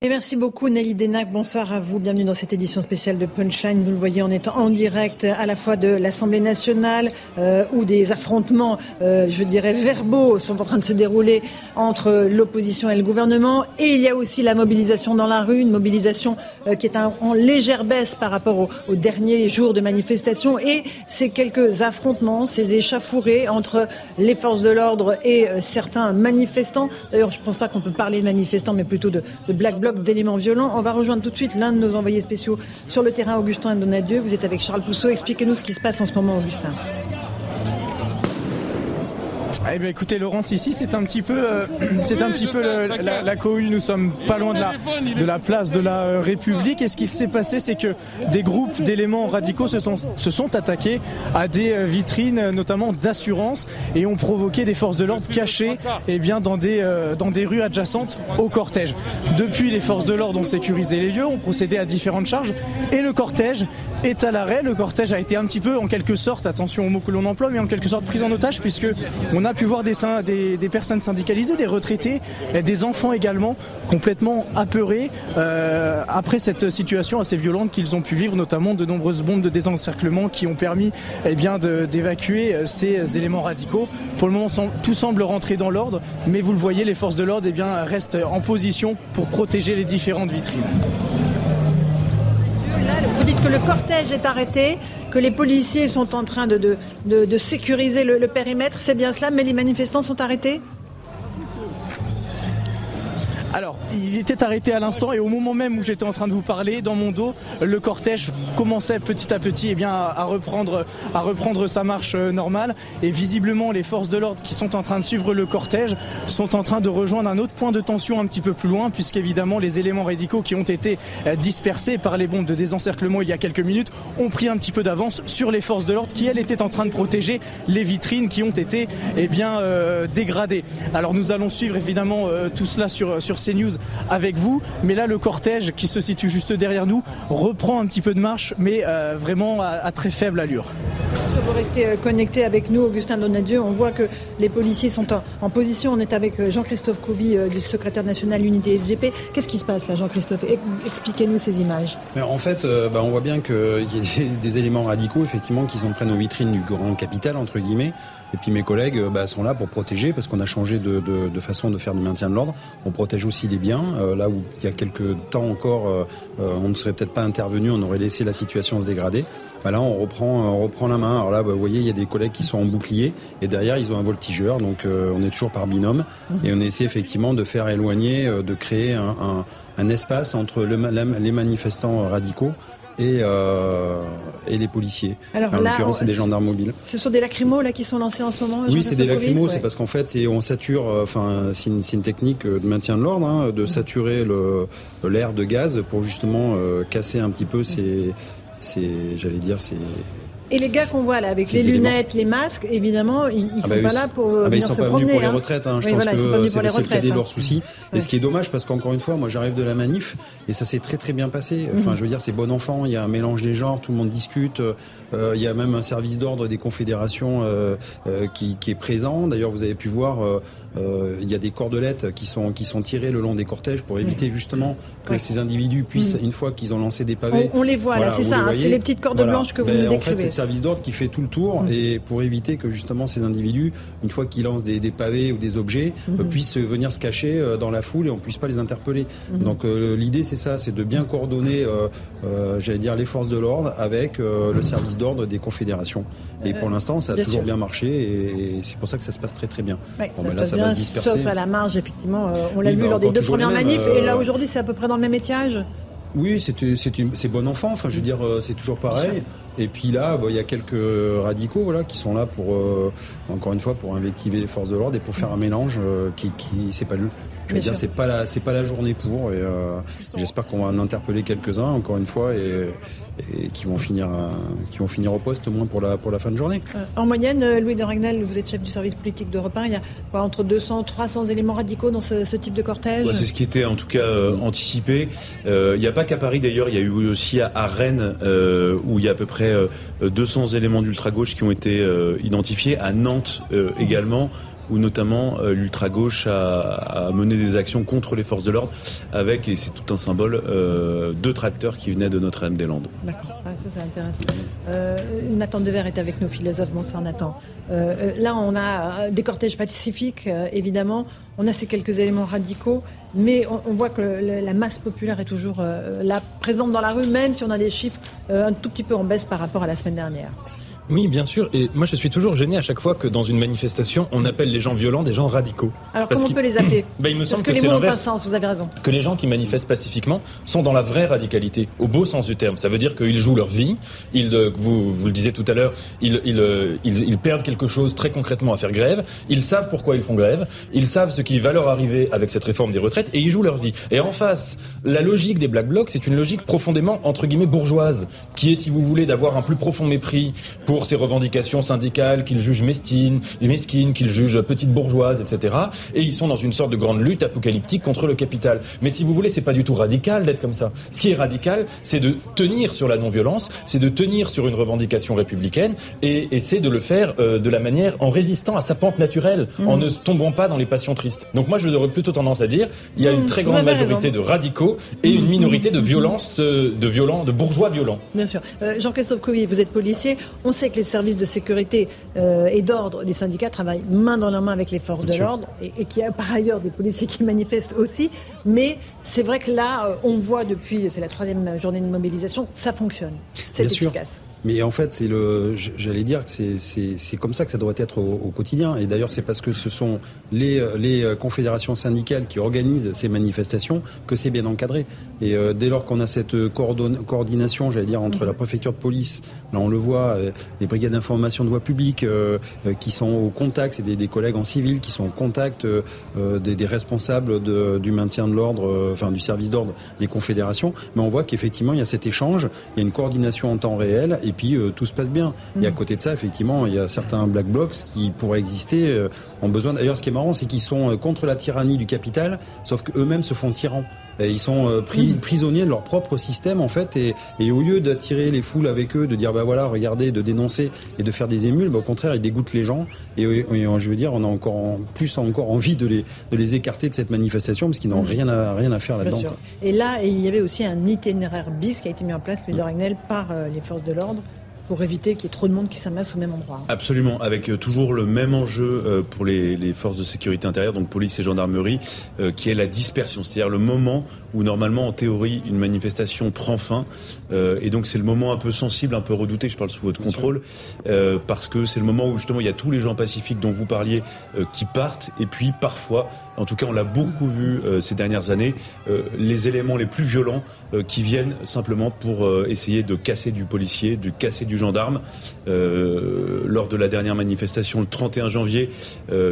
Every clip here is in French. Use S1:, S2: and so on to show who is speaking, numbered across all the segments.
S1: Et merci beaucoup Nelly Denac. Bonsoir à vous. Bienvenue dans cette édition spéciale de Punchline. Vous le voyez, on est en direct à la fois de l'Assemblée nationale euh, où des affrontements, euh, je dirais, verbaux sont en train de se dérouler entre l'opposition et le gouvernement. Et il y a aussi la mobilisation dans la rue, une mobilisation euh, qui est en légère baisse par rapport au- aux derniers jours de manifestation. Et ces quelques affrontements, ces échauffourées entre les forces de l'ordre et certains manifestants. D'ailleurs, je ne pense pas qu'on peut parler de manifestants, mais plutôt de, de black bloc d'éléments violents. On va rejoindre tout de suite l'un de nos envoyés spéciaux sur le terrain, Augustin Donadieu. Vous êtes avec Charles Pousseau. Expliquez-nous ce qui se passe en ce moment, Augustin.
S2: Eh bien, écoutez, Laurence, ici, c'est un petit peu, euh, c'est un petit peu la, cohue. Nous sommes pas loin de la, de la place de la euh, République. Et ce qui s'est passé, c'est que des groupes d'éléments radicaux se sont, se sont attaqués à des euh, vitrines, notamment d'assurance, et ont provoqué des forces de l'ordre cachées, eh bien, dans des, dans des rues adjacentes au cortège. Depuis, les forces de l'ordre ont sécurisé les lieux, ont procédé à différentes charges, et le cortège est à l'arrêt. Le cortège a été un petit peu, en quelque sorte, attention aux mots que l'on emploie, mais en quelque sorte pris en otage, puisque on a pu voir des, personnes syndicalisées, des retraités, et des enfants également, complètement apeurés euh, après cette situation assez violente qu'ils ont pu vivre, notamment de nombreuses bombes de désencerclement qui ont permis eh bien, d'évacuer euh, ces éléments radicaux. Pour le moment, tout semble rentrer dans l'ordre, mais vous le voyez, les forces de l'ordre eh restent en position pour protéger les différentes vitrines.
S1: Que le cortège est arrêté, que les policiers sont en train de, sécuriser le périmètre. C'est bien cela, mais les manifestants sont arrêtés?
S2: Alors, il était arrêté à l'instant et au moment même où j'étais en train de vous parler, dans mon dos, le cortège commençait petit à petit eh bien, à, reprendre, à reprendre sa marche euh, normale. Et visiblement, les forces de l'ordre qui sont en train de suivre le cortège sont en train de rejoindre un autre point de tension un petit peu plus loin, puisqu'évidemment, les éléments radicaux qui ont été euh, dispersés par les bombes de désencerclement il y a quelques minutes ont pris un petit peu d'avance sur les forces de l'ordre qui, elles, étaient en train de protéger les vitrines qui ont été eh bien, euh, dégradées. Alors, nous allons suivre évidemment tout cela sur, sur CNews avec vous. Mais là, le cortège qui se situe juste derrière nous reprend un petit peu de marche, mais euh, vraiment à, à très faible allure.
S1: Vous restez euh, connecté avec nous, Augustin Donadieu. On voit que les policiers sont en, en position. On est avec euh, Jean-Christophe Couvi, euh, du secrétaire national Unité SGP. Qu'est-ce qui se passe là, Jean-Christophe? Ex- Expliquez-nous ces images.
S3: Mais en fait, euh, bah, on voit bien qu'il y a des, des éléments radicaux, effectivement, qui s'en prennent aux vitrines du grand capital, entre guillemets. Et puis mes collègues euh, bah, sont là pour protéger, parce qu'on a changé de, de- de façon de faire du maintien de l'ordre. On protège aussi les biens. Euh, là où il y a quelques temps encore, euh, euh, on ne serait peut-être pas intervenu, on aurait laissé la situation se dégrader. Bah là, on reprend, euh, on reprend la main. Alors là, bah, vous voyez, il y a des collègues qui sont en bouclier, et derrière, ils ont un voltigeur. Donc, euh, on est toujours par binôme, et on essaie effectivement de faire éloigner, de créer un, un- un espace entre les manifestants radicaux et, euh, et les policiers.
S1: Alors
S3: en l'occurrence, c'est des gendarmes mobiles.
S1: Ce sont des lacrymos là qui sont lancés en ce moment
S3: Oui, c'est des lacrymos,
S1: Ouais.
S3: c'est parce qu'en fait, on sature, euh, enfin, c'est une, technique euh, de maintien de l'ordre, hein, de saturer le- l'air de gaz pour justement euh, casser un petit peu ces, ces j'allais dire, ces,
S1: Et les gars qu'on voit là, avec les lunettes, les masques, évidemment, ils, ils
S3: Ah
S1: sont
S3: bah,
S1: pas
S3: ils-
S1: là pour euh,
S3: Ah bah, ils sont
S1: se
S3: pas
S1: promener.
S3: venus pour les retraites. hein. Je
S1: Oui,
S3: pense
S1: voilà, sont pas
S3: que c'est le cadet leurs soucis.
S1: Ouais.
S3: Et ce qui est dommage, parce qu'encore une fois, moi j'arrive de la manif et ça s'est très très bien passé.
S1: Mhm.
S3: Enfin, je veux dire, c'est bon enfant. Il y a un mélange des genres, tout le monde discute. Euh, il y a même un service d'ordre des confédérations euh, euh, qui, qui est présent. D'ailleurs, vous avez pu voir. Euh, il y a des cordelettes qui sont qui sont tirées le long des cortèges pour éviter justement que ces individus puissent,
S1: Mhm.
S3: une fois qu'ils ont lancé des pavés,
S1: On, on les voit là, c'est ça, hein, c'est les petites cordes
S3: Voilà.
S1: blanches que vous
S3: Ben,
S1: nous
S3: En fait, c'est
S1: décrivez.
S3: le service d'ordre qui fait tout le tour
S1: Mm.
S3: et pour éviter que justement ces individus, une fois qu'ils lancent des, des pavés ou des objets, euh, puissent venir se cacher euh, dans la foule et on puisse pas les interpeller.
S1: Mhm.
S3: Donc euh, l'idée c'est ça, c'est de bien coordonner, euh, euh, j'allais dire les forces de l'ordre avec le service d'ordre des confédérations. Et pour l'instant, ça a
S1: bien
S3: toujours
S1: sûr.
S3: bien marché et, et c'est pour ça que ça se passe très très bien.
S1: Ouais,
S3: Bon,
S1: ça
S3: ben
S1: se
S3: là,
S1: passe
S3: ça
S1: bien,
S3: va
S1: sauf à la marge, effectivement. euh, on l'a
S3: Oui,
S1: vu
S3: bah,
S1: lors des deux premières manifs, et là
S3: euh,
S1: aujourd'hui c'est à peu près dans le même étiage.
S3: Oui, c'est bon enfant. Enfin, je veux dire, euh, c'est toujours pareil. Et puis là, il y a quelques radicaux voilà, qui sont là pour, encore une fois, pour invectiver les forces de l'ordre et pour faire un mélange qui, qui c'est pas. Je veux dire, c'est pas la, c'est pas la journée pour. Et j'espère qu'on va en interpeller quelques-uns encore une fois et, et qui vont finir, qui vont finir au poste au moins pour la, pour la fin de journée.
S1: en moyenne, Louis de Ragnel, vous êtes chef du service politique d'Europe 1, il y a quoi, entre 200, 300 éléments radicaux dans ce, type de cortège
S4: C'est ce qui était en tout cas anticipé. il n'y a pas qu'à Paris d'ailleurs, il y a eu aussi à, Rennes où il y a à peu près 200 éléments d'ultra-gauche qui ont été identifiés, à Nantes également où notamment euh, l'ultra-gauche a, mené des actions contre les forces de l'ordre avec, et c'est tout un symbole, euh, deux tracteurs qui venaient de Notre-Dame-des-Landes.
S1: D'accord, ah, ça c'est intéressant. Euh, Nathan Dever est avec nous, philosophe. Bonsoir Nathan. là, on a des cortèges pacifiques, évidemment. On a ces quelques éléments radicaux, mais on, voit que la masse populaire est toujours là, présente dans la rue, même si on a des chiffres un tout petit peu en baisse par rapport à la semaine dernière.
S5: Oui, bien sûr. Et moi, je suis toujours gêné à chaque fois que dans une manifestation, on appelle les gens violents des gens radicaux.
S1: Alors, comment on peut les appeler
S5: ben, il me semble
S1: que,
S5: que
S1: les mots ont un sens, vous avez raison.
S5: Que les gens qui manifestent pacifiquement sont dans la vraie radicalité, au beau sens du terme. Ça veut dire qu'ils jouent leur vie, ils, euh, vous, vous le disiez tout à l'heure, ils, ils, euh, ils, ils, perdent quelque chose très concrètement à faire grève, ils savent pourquoi ils font grève, ils savent ce qui va leur arriver avec cette réforme des retraites, et ils jouent leur vie. Et en face, la logique des Black Blocs, c'est une logique profondément, entre guillemets, bourgeoise, qui est, si vous voulez, d'avoir un plus profond mépris pour ces revendications syndicale qu'ils jugent mesquine, mesquines, qu'ils jugent petites bourgeoises, etc. Et ils sont dans une sorte de grande lutte apocalyptique contre le capital. Mais si vous voulez, c'est pas du tout radical d'être comme ça. Ce qui est radical, c'est de tenir sur la non-violence, c'est de tenir sur une revendication républicaine et, et c'est de le faire euh, de la manière en résistant à sa pente naturelle, en mmh. ne tombant pas dans les passions tristes. Donc moi, je j'aurais plutôt tendance à dire, il y a une mmh. très grande majorité de radicaux et une mmh. minorité de violence, euh, de violents, de bourgeois violents.
S1: Bien sûr. Euh, Jean-Christophe Couy, vous êtes policier. On sait que les services de sécurité euh, et d'ordre des syndicats travaillent main dans la main avec les forces de l'ordre et, qu'il y a par ailleurs des policiers qui manifestent aussi. Mais c'est vrai que là, euh, on voit depuis, c'est la troisième journée de mobilisation, ça fonctionne. C'est efficace.
S3: Mais en fait, c'est le, j'allais dire que c'est comme ça que ça doit être au, quotidien. Et d'ailleurs, c'est parce que ce sont les, les confédérations syndicales qui organisent ces manifestations que c'est bien encadré. Et euh, dès lors qu'on a cette coordination, j'allais dire, entre la préfecture de police, là on le voit, euh, les brigades d'information de voie publique euh, qui sont au contact, c'est des, des, collègues en civil qui sont au contact des, des, responsables de, du maintien de l'ordre, enfin du service d'ordre des confédérations. Mais on voit qu'effectivement, il y a cet échange, il y a une coordination en temps réel et puis tout se passe bien. Et à côté de ça, effectivement, il y a certains black blocs qui pourraient exister, en besoin. D'ailleurs, ce qui est marrant, c'est qu'ils sont contre la tyrannie du capital, sauf qu'eux-mêmes se font tyrans. Ils sont euh, pris, prisonniers de leur propre système en fait, et, et au lieu d'attirer les foules avec eux, de dire bah voilà, regardez, de dénoncer et de faire des émules, bah, au contraire, ils dégoûtent les gens. Et, je veux dire, on a encore plus encore envie de les, de les écarter de cette manifestation parce qu'ils n'ont rien à rien à faire là-dedans.
S1: Et là, il y avait aussi un itinéraire bis qui a été mis en place, mais Ragnel, par euh, les forces de l'ordre pour éviter qu'il y ait trop de monde qui s'amasse au même endroit.
S4: Absolument, avec euh, toujours le même enjeu euh, pour les, les, forces de sécurité intérieure, donc police et gendarmerie, euh, qui est la dispersion, c'est-à-dire le moment où normalement, en théorie, une manifestation prend fin, et donc c'est le moment un peu sensible, un peu redouté, je parle sous votre contrôle, parce que c'est le moment où justement il y a tous les gens pacifiques dont vous parliez qui partent, et puis parfois en tout cas on l'a beaucoup vu euh, ces dernières années, euh, les éléments les plus violents euh, qui viennent simplement pour essayer de casser du policier, de casser du gendarme. lors de la dernière manifestation le 31 janvier,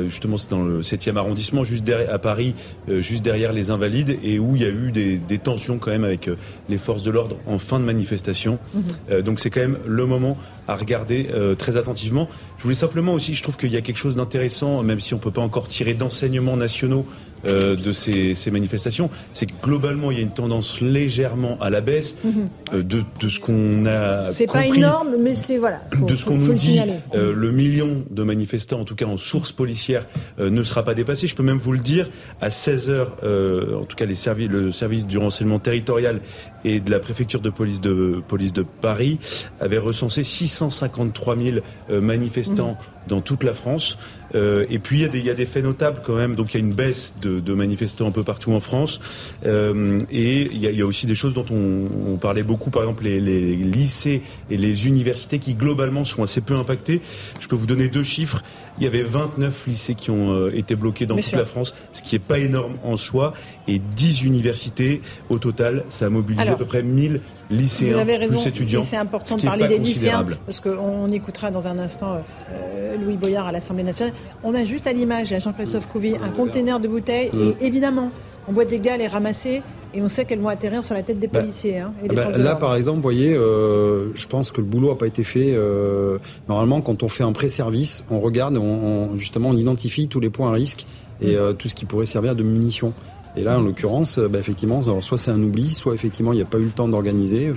S4: justement c'est dans le 7e arrondissement, juste derrière, à Paris, juste derrière les Invalides, et où il y a eu des, des tensions quand même avec les forces de l'ordre en fin de manifestation. Mhm. donc c'est quand même le moment à regarder très attentivement. Je voulais simplement aussi, je trouve qu'il y a quelque chose d'intéressant, même si on peut pas encore tirer d'enseignements nationaux euh, de ces, manifestations, c'est que globalement il y a une tendance légèrement à la baisse mhm. euh, de, ce qu'on a.
S1: C'est pas énorme, mais c'est voilà.
S4: de ce qu'on nous dit, euh, le million de manifestants, en tout cas en source policière, ne sera pas dépassé. Je peux même vous le dire, à 16 heures, en tout cas les services, le service du renseignement territorial et de la préfecture de police de police de Paris avait recensé 653 000 manifestants. Mhm dans toute la France. Euh, et puis il y, a des, faits notables quand même. Donc il y a une baisse de, manifestants un peu partout en France. Euh, et il y, a, aussi des choses dont on, on parlait beaucoup, par exemple les, les, lycées et les universités qui globalement sont assez peu impactés. Je peux vous donner deux chiffres. Il y avait 29 lycées qui ont euh, été bloqués dans toute la France, ce qui n'est pas énorme en soi, et 10 universités au total. Ça a mobilisé à peu près 1000 lycéens, plus étudiants.
S1: C'est important de parler des lycéens parce qu'on écoutera dans un instant euh, Louis Boyard à l'Assemblée nationale. On a juste à l'image, Jean-Christophe Couvi, un conteneur de bouteilles et évidemment, on voit des gars les ramasser et on sait qu'elles vont atterrir sur la tête des bah, policiers. Hein,
S3: bah, là, par exemple, vous voyez, euh, je pense que le boulot n'a pas été fait. Euh, normalement, quand on fait un pré-service, on regarde, on, justement, on identifie tous les points à risque et mm. tout ce qui pourrait servir de munitions. Et là, en l'occurrence, bah, effectivement, alors soit c'est un oubli, soit effectivement il n'y a pas eu le temps d'organiser.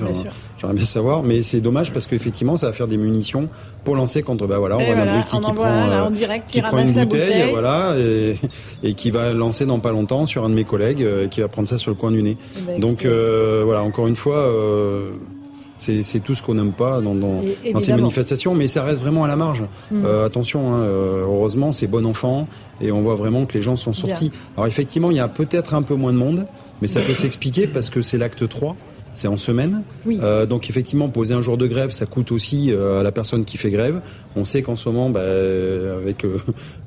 S3: J'aimerais bien savoir, mais c'est dommage parce qu'effectivement, ça va faire des munitions pour lancer contre. Bah voilà, on voit un abruti qui prend, euh, qui prend une bouteille, voilà, et, qui va lancer dans pas longtemps sur un de mes collègues, euh, qui va prendre ça sur le coin du nez. Eh ben, Donc euh, voilà, encore une fois. Euh, c'est tout ce qu'on n'aime pas dans, dans, ces manifestations, mais ça reste vraiment à la marge. Mm. Euh, attention, hein, euh, heureusement, c'est bon enfant et on voit vraiment que les gens sont sortis. Alors effectivement, il y a peut-être un peu moins de monde, mais ça peut s'expliquer parce que c'est l'acte 3 c'est en semaine. Euh, donc effectivement, poser un jour de grève, ça coûte aussi euh, à la personne qui fait grève. On sait qu'en ce moment, bah, avec, euh,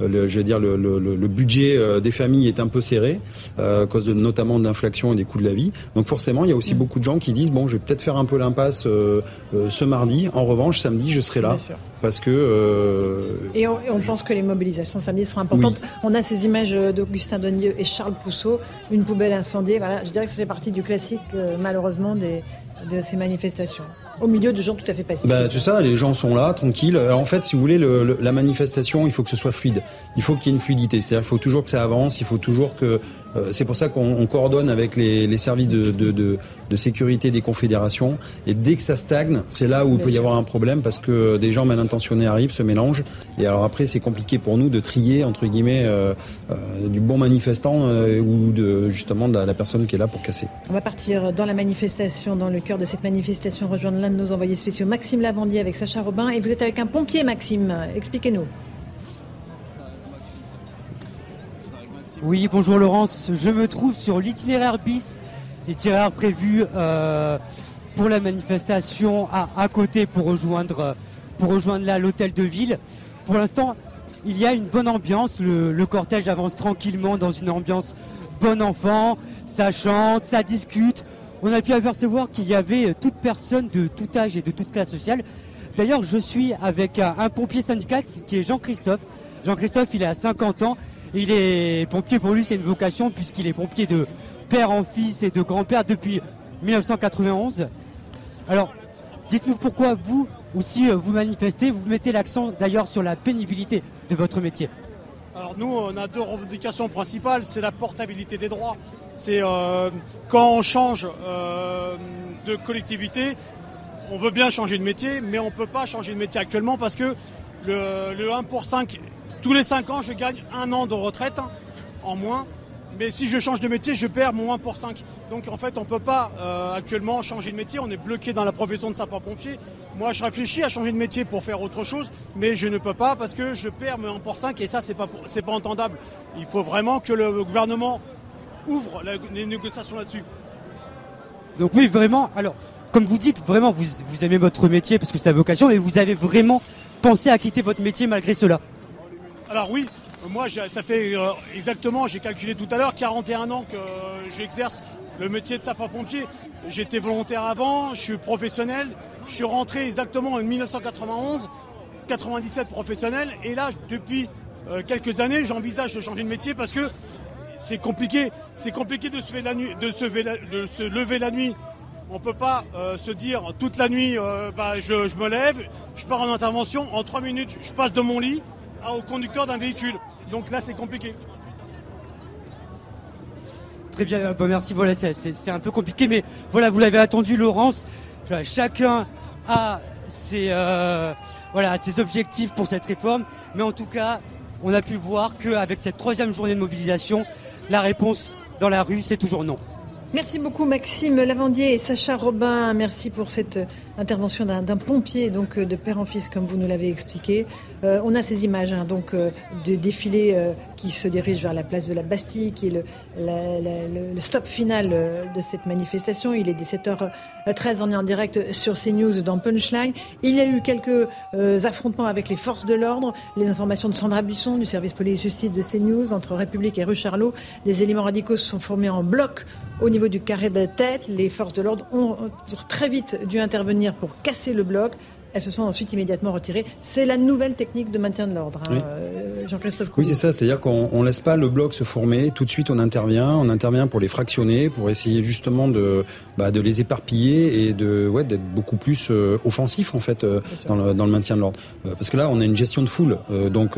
S3: le, je veux dire, le, le, le, budget euh, des familles est un peu serré à cause de, notamment de l'inflation et des coûts de la vie. Donc forcément, il y a aussi mm. beaucoup de gens qui disent bon, je vais peut-être faire un peu l'impasse ce mardi. En revanche, samedi, je serai là parce que.
S1: Et on, on, pense que les mobilisations samedi seront importantes. On a ces images d'Augustin Donnieux et Charles Pousseau, une poubelle incendiée. Voilà, je dirais que ça fait partie du classique, malheureusement de ces manifestations au milieu de gens tout à fait pacifiques.
S3: Bah, tu ça, les gens sont là, tranquilles. Alors, en fait, si vous voulez, le, la manifestation, il faut que ce soit fluide. Il faut qu'il y ait une fluidité. C'est-à-dire, il faut toujours que ça avance. Il faut toujours que. Euh, c'est pour ça qu'on coordonne avec les, les services de, de, de, de, sécurité des confédérations. Et dès que ça stagne, c'est là où il peut y avoir un problème parce que des gens mal intentionnés arrivent, se mélangent. Et alors après, c'est compliqué pour nous de trier entre guillemets euh, euh, du bon manifestant ou de justement de la, personne qui est là pour casser.
S1: On va partir dans la manifestation, dans le cœur de cette manifestation, rejoindre l'un nos envoyés spéciaux, Maxime Lavandier avec Sacha Robin. Et vous êtes avec un pompier, Maxime. Expliquez-nous.
S6: Oui, bonjour Laurence. Je me trouve sur l'itinéraire bis, l'itinéraire prévu euh, pour la manifestation à, à, côté pour rejoindre, pour rejoindre là l'hôtel de ville. Pour l'instant, il y a une bonne ambiance. Le, le, cortège avance tranquillement dans une ambiance bon enfant. Ça chante, ça discute on a pu apercevoir qu'il y avait toute personne de tout âge et de toute classe sociale. D'ailleurs, je suis avec un, pompier syndical qui est Jean-Christophe. Jean-Christophe, il a 50 ans. Il est pompier pour lui, c'est une vocation puisqu'il est pompier de père en fils et de grand-père depuis 1991. Alors, dites-nous pourquoi vous aussi vous manifestez. Vous mettez l'accent d'ailleurs sur la pénibilité de votre métier.
S7: Alors nous, on a deux revendications principales. C'est la portabilité des droits. C'est euh, quand on change euh, de collectivité, on veut bien changer de métier, mais on ne peut pas changer de métier actuellement parce que le, 1 pour 5, tous les 5 ans, je gagne un an de retraite en moins. Mais si je change de métier, je perds mon 1 pour 5. Donc en fait, on ne peut pas euh, actuellement changer de métier. On est bloqué dans la profession de sapeur-pompier. Moi, je réfléchis à changer de métier pour faire autre chose, mais je ne peux pas parce que je perds mon 1 pour 5 et ça, c'est pas, c'est pas entendable. Il faut vraiment que le gouvernement ouvre les négociations là-dessus.
S6: Donc oui, vraiment. Alors, comme vous dites, vraiment, vous, vous aimez votre métier parce que c'est la vocation, mais vous avez vraiment pensé à quitter votre métier malgré cela?
S7: Alors oui, moi, ça fait euh, exactement, j'ai calculé tout à l'heure, 41 ans que euh, j'exerce le métier de sapeur-pompier. J'étais volontaire avant, je suis professionnel. Je suis rentré exactement en 1991, 97 professionnel. Et là, depuis euh, quelques années, j'envisage de changer de métier parce que c'est compliqué. C'est compliqué de se, la nuit, de, se se, lever la nuit. On ne peut pas se dire toute la nuit, bah, je me lève, je pars en intervention, en trois minutes, je passe de mon lit au conducteur d'un véhicule. Donc là, c'est compliqué.
S6: Très bien, euh, bah, merci. Voilà, c'est un peu compliqué, mais voilà, vous l'avez attendu, Laurence. Chacun a ses, euh, voilà, ses objectifs pour cette réforme, mais en tout cas, on a pu voir qu'avec cette troisième journée de mobilisation, la réponse dans la rue, c'est toujours non.
S1: Merci beaucoup Maxime Lavandier et Sacha Robin. Merci pour cette intervention d'un pompier, donc euh, de père en fils, comme vous nous l'avez expliqué. Euh, on a ces images, hein, donc euh, de défilés qui se dirige vers la place de la Bastille, qui est le, stop final de cette manifestation. Il est 17h13, on est en direct sur CNews dans Punchline. Il y a eu quelques affrontements avec les forces de l'ordre. Les informations de Sandra Buisson du service police-justice de CNews entre République et rue Charlot. Des éléments radicaux se sont formés en bloc au niveau du carré de tête. Les forces de l'ordre ont très vite dû intervenir pour casser le bloc. Elles se sont ensuite immédiatement retirées. C'est la nouvelle technique de maintien de l'ordre, hein,
S3: euh, Jean-Christophe Oui, c'est ça. C'est-à-dire qu'on ne laisse pas le bloc se former. Tout de suite, on intervient. On intervient pour les fractionner, pour essayer justement de, bah, de les éparpiller et de ouais, d'être beaucoup plus euh, offensif en fait euh, dans, le, dans, le, maintien de l'ordre. parce que là, on a une gestion de foule. donc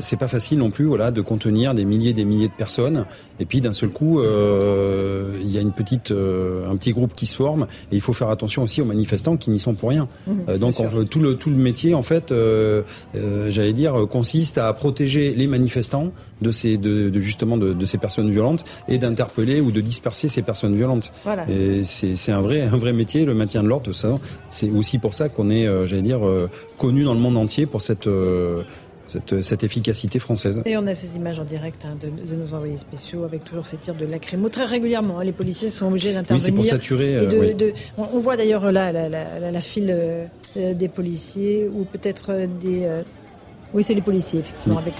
S3: c'est pas facile non plus voilà de contenir des milliers et des milliers de personnes et puis d'un seul coup euh, il y a une petite euh, un petit groupe qui se forme et il faut faire attention aussi aux manifestants qui n'y sont pour rien mmh, euh, donc tout le tout le métier en fait j'allais dire consiste à protéger les manifestants de ces de, de justement de, de, ces personnes violentes et d'interpeller ou de disperser ces personnes violentes. Voilà. et c'est c'est un vrai un vrai métier le maintien de l'ordre ça. C'est aussi pour ça qu'on est j'allais dire connu dans le monde entier pour cette cette, efficacité française.
S1: Et on a ces images en direct hein, de, nos envoyés spéciaux avec toujours ces tirs de lacrymo très régulièrement. Hein. les policiers sont obligés d'intervenir.
S3: Oui, c'est pour saturer. Euh,
S1: on, voit d'ailleurs là la, file euh, des policiers ou peut-être euh, des. oui, c'est les policiers, effectivement, avec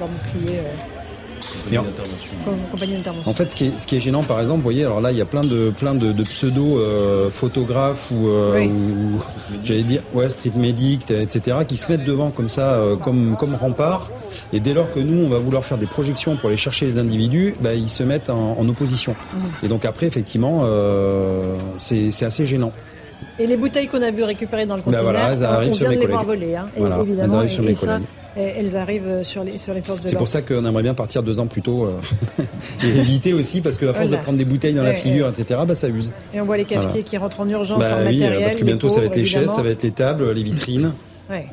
S1: leur bouclier.
S3: En fait, ce qui, est, ce qui est gênant, par exemple, vous voyez, alors là, il y a plein de, plein de, pseudo euh, photographes ou, euh, j'allais dire, ouais, street medic, etc., qui se mettent devant comme ça, euh, comme, comme rempart. Et dès lors que nous, on va vouloir faire des projections pour aller chercher les individus, bah, ils se mettent en, opposition. Mmh. Et donc après, effectivement, c'est assez gênant.
S1: Et les bouteilles qu'on a vu récupérer dans le
S3: ben
S1: conteneur, on vient
S3: de
S1: les voir voler, hein,
S3: voilà,
S1: évidemment.
S3: Elles arrivent sur mes collègues
S1: elles arrivent sur les, sur les forces de
S3: C'est pour ça qu'on aimerait bien partir deux ans plus tôt euh, et éviter aussi, parce qu'à force de prendre des bouteilles dans la figure, etc., bah, ça use.
S1: Et on voit les cafetiers qui rentrent en urgence bah, oui, matériel.
S3: Parce que bientôt, ça va être les chaises, ça va être les tables, les vitrines.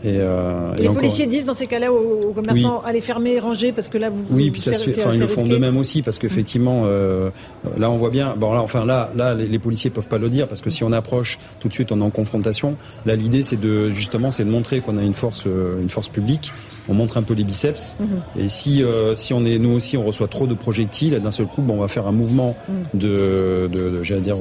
S1: Et, euh, les policiers disent dans ces cas-là aux, commerçants allez fermer, ranger parce que là vous.
S3: Oui, puis ça se fait. Enfin, ils le font d'eux-mêmes aussi parce qu'effectivement, euh, là on voit bien. Bon là, enfin là, là, les, les, policiers peuvent pas le dire parce que si on approche tout de suite, on est en confrontation. Là, l'idée c'est de justement, c'est de montrer qu'on a une force, euh, une force publique on montre un peu les biceps. Mhm. Et si euh, si on est nous aussi on reçoit trop de projectiles, d'un seul coup, bon, on va faire un mouvement mhm. de, de, j'allais dire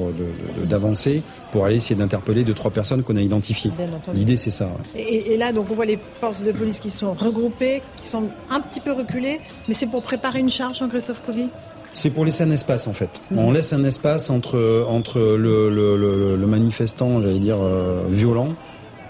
S3: d'avancer pour aller essayer d'interpeller deux trois personnes qu'on a identifiées. L'idée c'est ça.
S1: Et, là donc on voit les forces de police qui sont regroupées, qui sont un petit peu reculées, mais c'est pour préparer une charge, Jean-Christophe Covy
S3: c'est pour laisser un espace en fait. Mhm. On laisse un espace entre entre le, le, le, manifestant, j'allais dire euh, violent,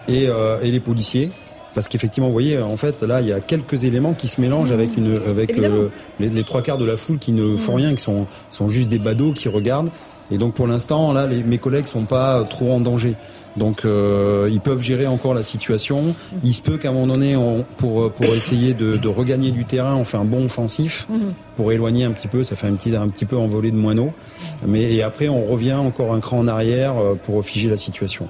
S3: et, euh, et les policiers parce qu'effectivement, vous voyez, en fait, là, il y a quelques éléments qui se mélangent avec une, avec euh, les, trois quarts de la foule qui ne font rien, qui sont, sont juste des badauds qui regardent. Et donc, pour l'instant, là, les, mes collègues sont pas trop en danger. Donc euh, ils peuvent gérer encore la situation. Il se peut qu'à un moment donné, on, pour pour essayer de, de, regagner du terrain, on fait un bon offensif pour éloigner un petit peu. Ça fait un petit un petit peu envolé de moineaux. Mais et après, on revient encore un cran en arrière euh, pour figer la situation.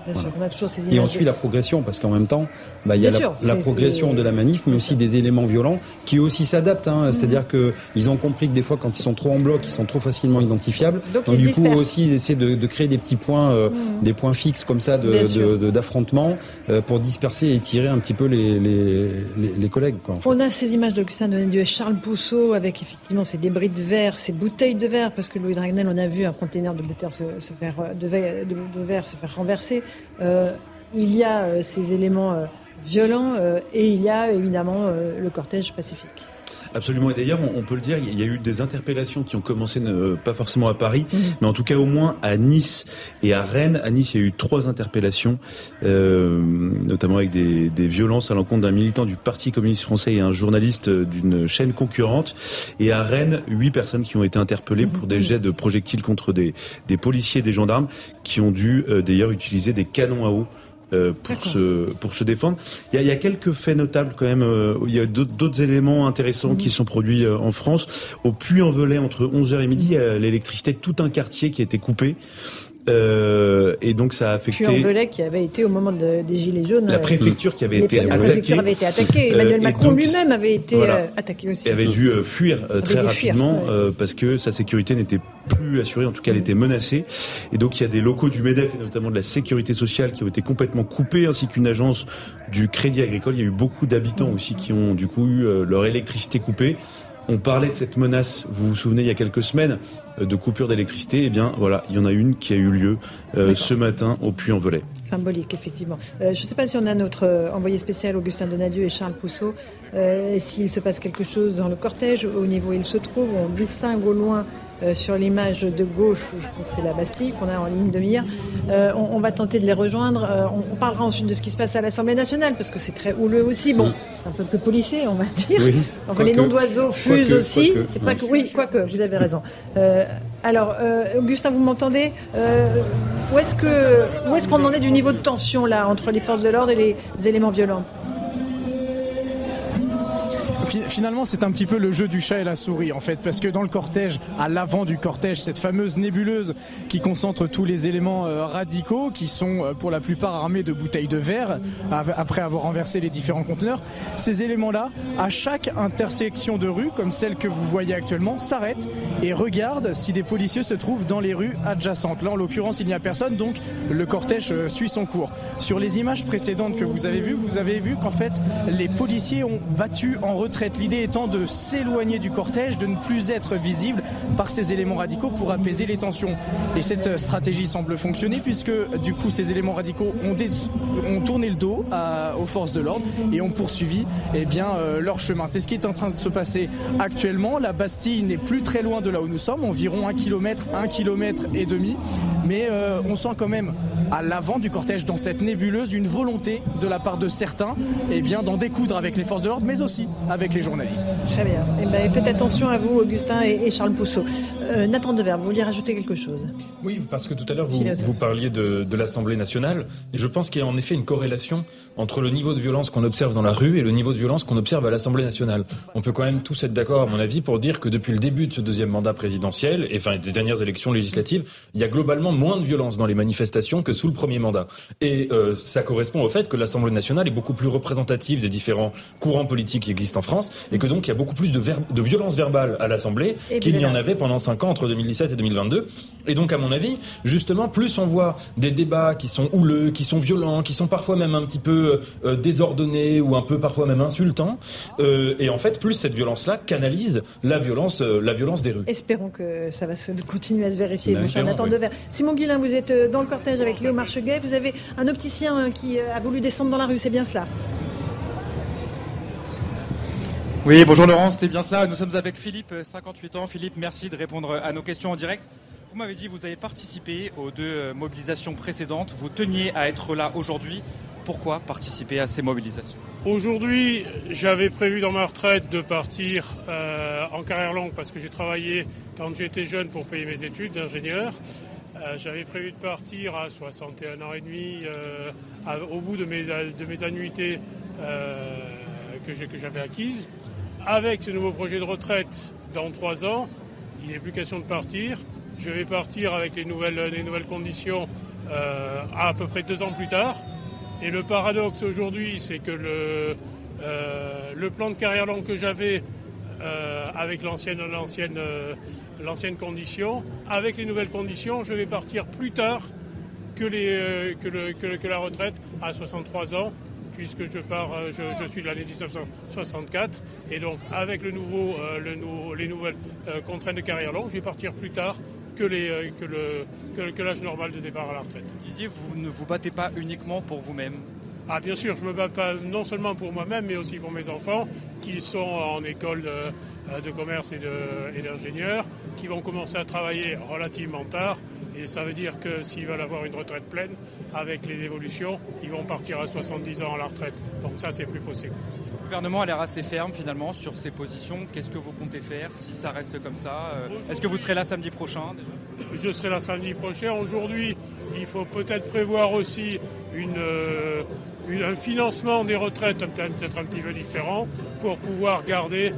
S3: et ensuite la progression, parce qu'en même temps, bah, il y a la, progression de la manif, mais aussi des éléments violents qui aussi s'adaptent. Hein. Mhm. C'est-à-dire que ils ont compris que des fois, quand ils sont trop en bloc, ils sont trop facilement identifiables. Donc, du coup aussi, ils essaient de, de créer des petits points, euh, mhm. des points fixes comme ça de d'affrontement euh, pour disperser et tirer un petit peu les, les, les, collègues. Quoi,
S1: On a ces images d'Augustin Donadieu et Charles Pousseau avec effectivement ces débris de verre, ces bouteilles de verre, parce que Louis Dragnel, on a vu un conteneur de, bouteilles verre, de, verre se faire renverser. Euh, il y a euh, ces éléments violents et il y a évidemment le cortège pacifique.
S4: Absolument. Et d'ailleurs, on, peut le dire, il y a eu des interpellations qui ont commencé, pas forcément à Paris, mhm. mais en tout cas au moins à Nice et à Rennes. À Nice, il y a eu trois interpellations, euh, notamment avec des, des violences à l'encontre d'un militant du Parti communiste français et un journaliste d'une chaîne concurrente. Et à Rennes, huit personnes qui ont été interpellées pour des mhm. jets de projectiles contre des, des policiers et des gendarmes qui ont dû euh, d'ailleurs utiliser des canons à eau euh, pour se pour se défendre. Il y a, il y a quelques faits notables quand même. Euh, il y a d'autres éléments intéressants qui mhm. sont produits euh, en France. Au Puy-en-Velay, entre 11h et midi, l'électricité tout un quartier qui a été coupé. Euh, et donc ça a affecté.
S1: Puy-en-Velay qui avait été au moment de, des Gilets jaunes.
S4: La préfecture qui avait été
S1: attaquée.
S4: La
S1: préfecture avait été attaquée. Emmanuel Macron lui-même avait été attaqué aussi.
S4: Et avait dû fuir très rapidement parce que sa sécurité n'était plus assurée, en tout cas elle était menacée. Et donc il y a des locaux du MEDEF et notamment de la sécurité sociale qui ont été complètement coupés, ainsi qu'une agence du Crédit Agricole. Il y a eu beaucoup d'habitants aussi qui ont du coup eu euh, leur électricité coupée. On parlait de cette menace, vous vous souvenez, il y a quelques semaines, de coupure d'électricité. Eh bien, voilà, il y en a une qui a eu lieu ce matin au Puy-en-Velay.
S1: Symbolique, effectivement. je ne sais pas si on a notre envoyé spécial Augustin Donadieu et Charles Pousseau. S'il se passe quelque chose dans le cortège, au niveau où il se trouve, on distingue au loin euh, sur l'image de gauche, je pense que c'est la Bastille qu'on a en ligne de mire. Euh, on, va tenter de les rejoindre. Euh, on, parlera ensuite de ce qui se passe à l'Assemblée nationale, parce que c'est très houleux aussi. Bon, c'est un peu plus policé, on va se dire. les noms d'oiseaux fusent aussi. C'est pas que, oui, quoique, vous avez raison. alors, Augustin, vous m'entendez? Où est-ce que, où est-ce qu'on en est du niveau de tension là entre les forces de l'ordre et les éléments violents?
S2: Finalement, c'est un petit peu le jeu du chat et la souris, en fait, parce que dans le cortège, à l'avant du cortège, cette fameuse nébuleuse qui concentre tous les éléments euh, radicaux, qui sont euh, pour la plupart armés de bouteilles de verre, après avoir renversé les différents conteneurs, ces éléments-là, à chaque intersection de rue, comme celle que vous voyez actuellement, s'arrêtent et regardent si des policiers se trouvent dans les rues adjacentes. Là, en l'occurrence, il n'y a personne, donc le cortège euh, suit son cours. Sur les images précédentes que vous avez vues, vous avez vu qu'en fait, les policiers ont battu en retrait L'idée étant de s'éloigner du cortège, de ne plus être visible par ces éléments radicaux pour apaiser les tensions. Et cette stratégie semble fonctionner puisque du coup ces éléments radicaux ont, tourné le dos aux forces de l'ordre et ont poursuivi eh bien, euh, leur chemin. C'est ce qui est en train de se passer actuellement. La Bastille n'est plus très loin de là où nous sommes, environ un kilomètre, un kilomètre et demi. Mais euh, on sent quand même à l'avant du cortège, dans cette nébuleuse, une volonté de la part de certains eh d'en découdre avec les forces de l'ordre, mais aussi avec les journalistes.
S1: Très bien. Eh ben, faites attention à vous, Augustin et, Charles Pousseau. Euh, Nathan Dever, vous vouliez rajouter quelque chose?
S5: Oui, parce que tout à l'heure, vous, vous, parliez de, de l'Assemblée nationale, et je pense qu'il y a en effet une corrélation entre le niveau de violence qu'on observe dans la rue et le niveau de violence qu'on observe à l'Assemblée nationale. On peut quand même tous être d'accord, à mon avis, pour dire que depuis le début de ce deuxième mandat présidentiel, et enfin des dernières élections législatives, il y a globalement moins de violence dans les manifestations que sous le premier mandat. Et euh, ça correspond au fait que l'Assemblée nationale est beaucoup plus représentative des différents courants politiques qui existent en France, et que donc il y a beaucoup plus de, de violence verbale à l'Assemblée qu'il n'y en avait pendant cinq ans entre 2017 et 2022. Et donc, à mon avis, justement, plus on voit des débats qui sont houleux, qui sont violents, qui sont parfois même un petit peu euh, désordonnés ou un peu parfois même insultants, euh, et en fait, plus cette violence-là canalise la violence, la violence des rues.
S1: Espérons que ça va se continuer à se vérifier. Ben, Simon Guillain, vous êtes dans le cortège avec Léo Marcheguet. Vous avez un opticien qui a voulu descendre dans la rue, c'est bien cela?
S8: Oui, bonjour Laurence, c'est bien cela. Nous sommes avec Philippe, 58 ans. Philippe, merci de répondre à nos questions en direct. Vous m'avez dit vous avez participé aux deux mobilisations précédentes. Vous teniez à être là aujourd'hui. Pourquoi participer à ces mobilisations?
S9: Aujourd'hui, j'avais prévu dans ma retraite de partir euh, en carrière longue parce que j'ai travaillé quand j'étais jeune pour payer mes études d'ingénieur. Euh, j'avais prévu de partir à 61 ans et demi euh, au bout de mes annuités que j'avais acquises. Avec ce nouveau projet de retraite dans trois ans, il n'est plus question de partir. Je vais partir avec les nouvelles, les nouvelles conditions euh, à, peu près deux ans plus tard. Et le paradoxe aujourd'hui, c'est que le, euh, le, plan de carrière longue que j'avais euh, avec l'ancienne, l'ancienne, l'ancienne condition, avec les nouvelles conditions, je vais partir plus tard que, les, que, le, que la retraite à 63 ans puisque je pars, euh, je, suis de l'année 1964, et donc avec le nouveau, euh, le les nouvelles euh, contraintes de carrière longue, je vais partir plus tard que, les, que, le, que, l'âge normal de départ à la retraite.
S8: Disiez, vous ne vous battez pas uniquement pour vous-même
S9: ah, bien sûr, je me bats pas non seulement pour moi-même, mais aussi pour mes enfants qui sont en école de, de commerce et d'ingénieur, qui vont commencer à travailler relativement tard et ça veut dire que s'ils veulent avoir une retraite pleine, avec les évolutions, ils vont partir à 70 ans à la retraite. Donc ça, c'est plus possible.
S8: Le gouvernement a l'air assez ferme finalement sur ses positions. Qu'est-ce que vous comptez faire si ça reste comme ça euh, Est-ce que vous serez là samedi prochain
S9: Je serai là samedi prochain. Aujourd'hui, il faut peut-être prévoir aussi euh, un financement des retraites peut-être un petit peu différent pour pouvoir garder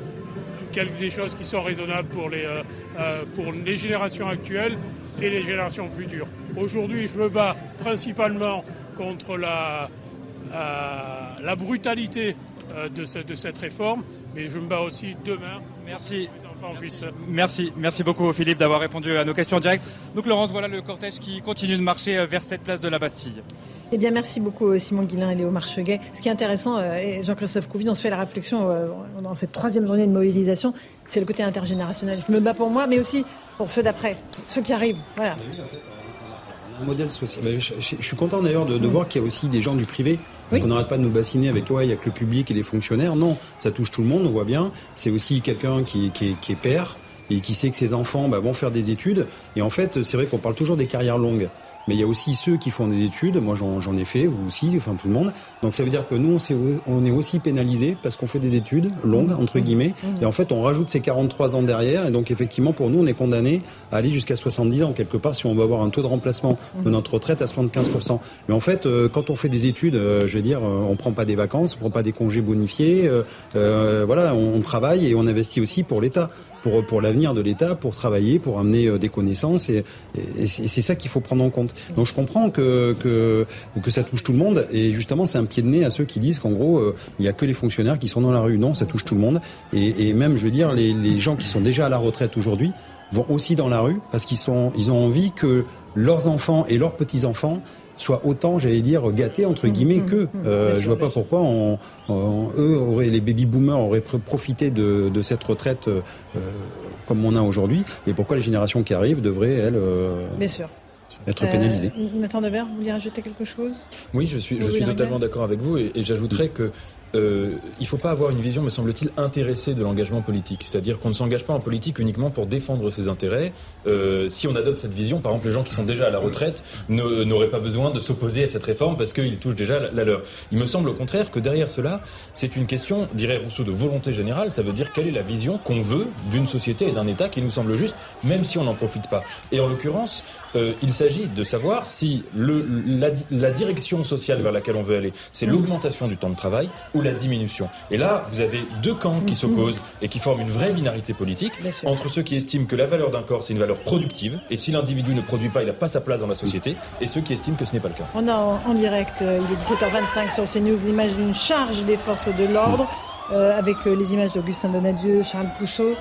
S9: quelques des choses qui sont raisonnables pour les, euh, pour les générations actuelles et les générations futures. Aujourd'hui, je me bats principalement contre la, euh, la brutalité euh, de, de, cette réforme, mais je me bats aussi demain.
S8: Merci. Merci. merci, beaucoup Philippe d'avoir répondu à nos questions directes. Donc Laurence, voilà le cortège qui continue de marcher euh, vers cette place de la Bastille.
S1: Eh bien, merci beaucoup Simon Guillain et Léo Marcheguet. Ce qui est intéressant, et Jean-Christophe Couvi, on se fait la réflexion dans cette troisième journée de mobilisation, c'est le côté intergénérationnel. Je me bats pour moi, mais aussi pour ceux d'après, ceux qui arrivent. Voilà
S3: un modèle social. Je, suis content d'ailleurs de, voir qu'il y a aussi des gens du privé. Parce qu'on n'arrête pas de nous bassiner avec ouais, il y a que le public et les fonctionnaires. Non, ça touche tout le monde, on voit bien. C'est aussi quelqu'un qui, qui, est père et qui sait que ses enfants bah, vont faire des études. Et en fait, c'est vrai qu'on parle toujours des carrières longues mais il y a aussi ceux qui font des études. Moi, j'en ai fait, vous aussi, enfin tout le monde. Donc ça veut dire que nous, on, est aussi pénalisé parce qu'on fait des études longues, entre mmh. guillemets. Mmh. Et en fait, on rajoute ces 43 ans derrière. Et donc, effectivement, pour nous, on est condamné à aller jusqu'à 70 ans, quelque part, si on veut avoir un taux de remplacement de mmh. notre retraite à 75%. Mais en fait, euh, quand on fait des études, euh, je veux dire, euh, on prend pas des vacances, on prend pas des congés bonifiés. voilà, on, on travaille et on investit aussi pour l'État pour, pour l'avenir de l'État, pour travailler, pour amener euh, des connaissances. Et, c'est ça qu'il faut prendre en compte. Donc je comprends que, que, que ça touche tout le monde. Et justement, c'est un pied de nez à ceux qui disent qu'en gros, euh, il n'y a que les fonctionnaires qui sont dans la rue. Non, ça touche tout le monde. Et, et même, je veux dire, les, les gens qui sont déjà à la retraite aujourd'hui vont aussi dans la rue parce qu'ils sont, ils ont envie que leurs enfants et leurs petits-enfants soient autant, j'allais dire, gâtés entre guillemets mmh, que. Mmh, euh, je vois pas pourquoi on, eux auraient, les baby boomers auraient profité de, de cette retraite euh, comme on a aujourd'hui, et pourquoi les générations qui arrivent devraient elles. Euh,
S1: Bien sûr
S3: être pénalisées.
S1: Nathan Devers, vous vouliez rajouter quelque chose?
S5: Oui, je suis, je suis totalement d'accord avec vous et, et j'ajouterais que euh, il ne faut pas avoir une vision, me semble-t-il, intéressée de l'engagement politique. C'est-à-dire qu'on ne s'engage pas en politique uniquement pour défendre ses intérêts. Euh, si on adopte cette vision, par exemple, les gens qui sont déjà à la retraite n'auraient pas besoin de s'opposer à cette réforme parce qu'ils touchent déjà la, leur. Il me semble au contraire que derrière cela, c'est une question, dirait Rousseau, de volonté générale. Ça veut dire quelle est la vision qu'on veut d'une société et d'un État qui nous semble juste, même si on n'en profite pas. Et en l'occurrence, euh, il s'agit de savoir si le, la, la, direction sociale vers laquelle on veut aller, c'est l'augmentation du temps de travail la diminution. Et là, vous avez deux camps qui s'opposent et qui forment une vraie binarité politique entre ceux qui estiment que la valeur d'un corps, c'est une valeur productive, et si l'individu ne produit pas, il n'a pas sa place dans la société, et ceux qui estiment que ce n'est pas le cas.
S1: On a en, direct, euh, il est 17h25 sur CNews, l'image d'une charge des forces de l'ordre. Euh, avec euh, les images d'Augustin Donadieu, Charles Pousseau,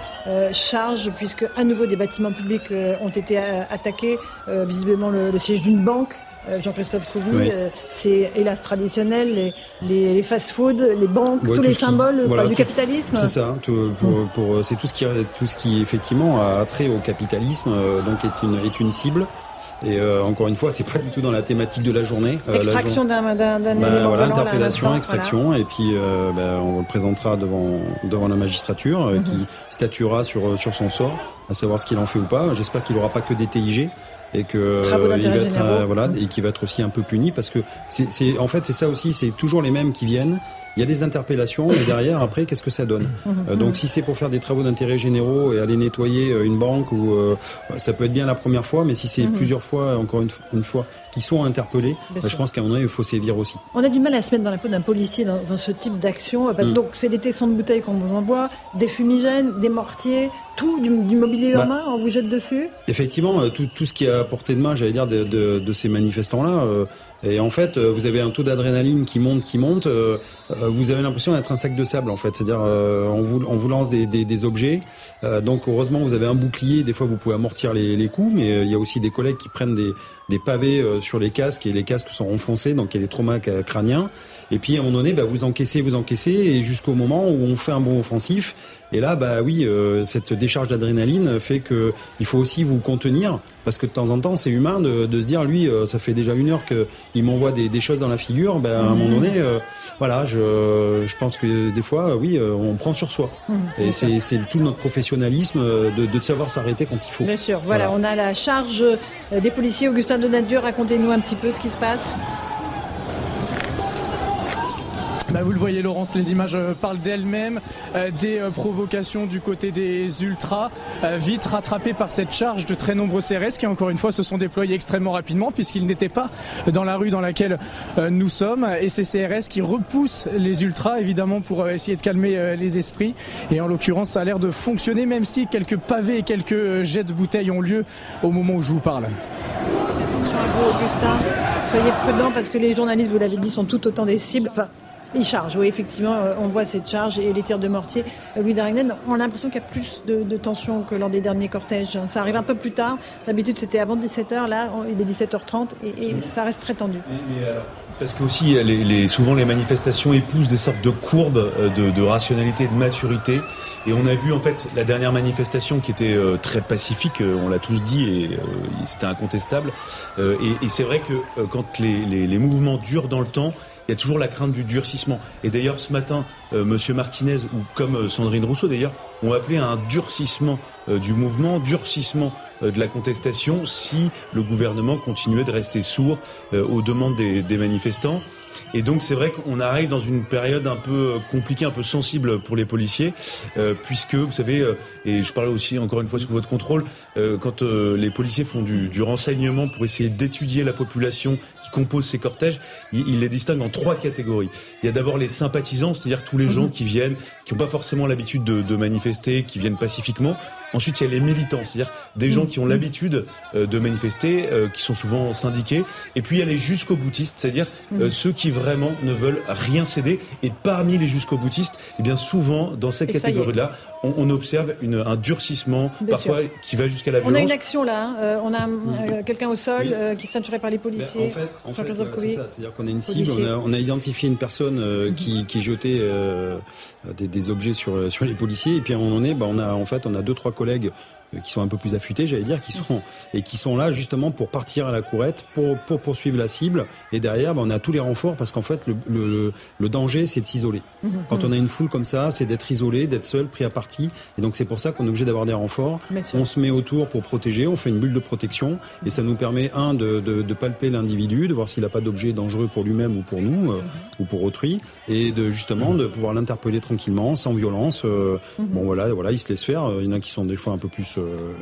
S1: charge puisque à nouveau des bâtiments publics ont été attaqués, visiblement le, siège d'une banque Jean-Christophe Couvi, euh, c'est hélas traditionnel, les, les, fast-food, les banques, tous les symboles du capitalisme.
S3: C'est ça, tout, pour, pour, c'est tout ce qui tout ce qui effectivement a trait au capitalisme, euh, donc est une est une cible. Et encore une fois, c'est pas du tout dans la thématique de la journée.
S1: extraction d'un d'un
S3: bah, voilà, interpellation, extraction, et puis bah, on le présentera devant devant la magistrature mhm. qui statuera sur sur son sort, à savoir ce qu'il en fait ou pas. J'espère qu'il n'aura pas que des TIG et que
S1: euh, il va
S3: être euh, voilà et qui va être aussi un peu puni parce que c'est en fait c'est ça aussi c'est toujours les mêmes qui viennent il y a des interpellations, mais derrière, après, qu'est-ce que ça donne? Euh, Donc, si c'est pour faire des travaux d'intérêt généraux et aller nettoyer une banque, ou euh, ça peut être bien la première fois, mais si c'est mhm. plusieurs fois, encore une, fois, qui sont interpellés, bah, je pense qu'à un moment donné, il faut sévir aussi.
S1: On a du mal à se mettre dans la peau d'un policier dans, ce type d'action. Bah, mm. Donc, c'est des tessons de bouteilles qu'on vous envoie, des fumigènes, des mortiers, tout, du, mobilier bah, urbain, on vous jette dessus
S3: Effectivement, tout, tout ce qui est à portée de main, j'allais dire, de, de, de ces manifestants-là, et en fait, euh, vous avez un taux d'adrénaline qui monte, qui monte. Euh, euh, vous avez l'impression d'être un sac de sable, en fait. C'est-à-dire, on vous, on vous lance des, des, des objets. donc, heureusement, vous avez un bouclier. Des fois, vous pouvez amortir les, les coups, mais il y a aussi des collègues qui prennent des, des pavés sur les casques et les casques sont enfoncés, donc il y a des traumas crâniens. Et puis, à un moment donné, bah, vous encaissez, vous encaissez, et jusqu'au moment où on fait un bon offensif. Et là, bah oui, cette décharge d'adrénaline fait que il faut aussi vous contenir, parce que de temps en temps, c'est humain de, de se dire, lui, ça fait déjà une heure que il m'envoie des, des, choses dans la figure, ben, à un moment donné, euh, voilà, je, je pense que des fois, oui, euh, on prend sur soi. Mmh, et c'est tout notre professionnalisme euh, de, de savoir s'arrêter quand il faut.
S1: Bien sûr, voilà, on a la charge des policiers. Augustin Donadieu, racontez-nous un petit peu ce qui se passe.
S2: Bah, vous le voyez Laurence, les images euh, parlent d'elles-mêmes, euh, des euh, provocations du côté des ultras, vite rattrapées par cette charge de très nombreux CRS qui encore une fois se sont déployés extrêmement rapidement puisqu'ils n'étaient pas dans la rue dans laquelle nous sommes et ces CRS qui repoussent les ultras évidemment pour essayer de calmer les esprits et en l'occurrence ça a l'air de fonctionner même si quelques pavés et quelques jets de bouteilles ont lieu au moment où je vous parle.
S1: Augustin, soyez prudents parce que les journalistes, vous l'avez dit, sont tout autant des cibles. Il charge, oui, effectivement, euh, on voit cette charge et les tirs de mortier. Euh, Louis Darignen, on a l'impression qu'il y a plus de, tension que lors des derniers cortèges. Ça arrive un peu plus tard. D'habitude, c'était avant 17h. Là, il est 17h30 et, ça reste très tendu.
S4: parce que aussi, les, souvent les manifestations épousent des sortes de courbes euh, de, rationalité et de maturité. Et on a vu en fait la dernière manifestation qui était très pacifique, on l'a tous dit, et c'était incontestable. et, c'est vrai que quand les mouvements durent dans le temps, il y a toujours la crainte du durcissement. Et d'ailleurs, ce matin, euh, Monsieur Martinez, ou comme euh, Sandrine Rousseau d'ailleurs, ont appelé à un durcissement euh, du mouvement, durcissement de la contestation, si le gouvernement continuait de rester sourd aux demandes des manifestants. Et donc c'est vrai qu'on arrive dans une période un peu compliquée, un peu sensible pour les policiers, euh, puisque vous savez, euh, et je parlais aussi encore une fois sous votre contrôle, euh, quand les policiers font du, du renseignement pour essayer d'étudier la population qui compose ces cortèges, ils, les distinguent en trois catégories. Il y a d'abord les sympathisants, c'est-à-dire tous les mhm. gens qui viennent, qui n'ont pas forcément l'habitude de, de manifester, qui viennent pacifiquement. Ensuite, il y a les militants, c'est-à-dire des gens qui ont l'habitude euh, de manifester, euh, qui sont souvent syndiqués. Et puis, il y a les jusqu'au boutistes, c'est-à-dire euh, mm. ceux qui vraiment ne veulent rien céder. Et parmi les jusqu'au boutistes, eh bien souvent, dans cette catégorie-là, on, observe une, un durcissement, parfois qui va jusqu'à la violence.
S1: On a une action là, hein. on a mm. quelqu'un au sol qui est ceinturé par les ben, policiers.
S3: en fait, en fait c'est ça, c'est-à-dire qu'on a une cible, on a, identifié une personne mm-hmm. qui, qui jetait des, des, objets sur, sur les policiers, et puis on en est, ben, on a en fait, on a deux trois collègues euh, qui sont un peu plus affûtés, j'allais dire, qui sont et qui sont là justement pour partir à la courette, pour, pour poursuivre la cible. Et derrière, ben, on a tous les renforts parce qu'en fait, le, le, le danger, c'est de s'isoler. Mhm. Quand on a une foule comme ça, c'est d'être isolé, d'être seul, pris à partie. Et donc c'est pour ça qu'on est obligé d'avoir des renforts. On se met autour pour protéger, on fait une bulle de protection et ça nous permet un de, de, de palper l'individu, de voir s'il n'a pas d'objet dangereux pour lui-même ou pour nous euh, mhm. ou pour autrui, et de justement de pouvoir l'interpeller tranquillement, sans violence. Euh, mhm. Bon voilà, voilà, il se laisse faire. Il y en a qui sont des fois un peu plus euh,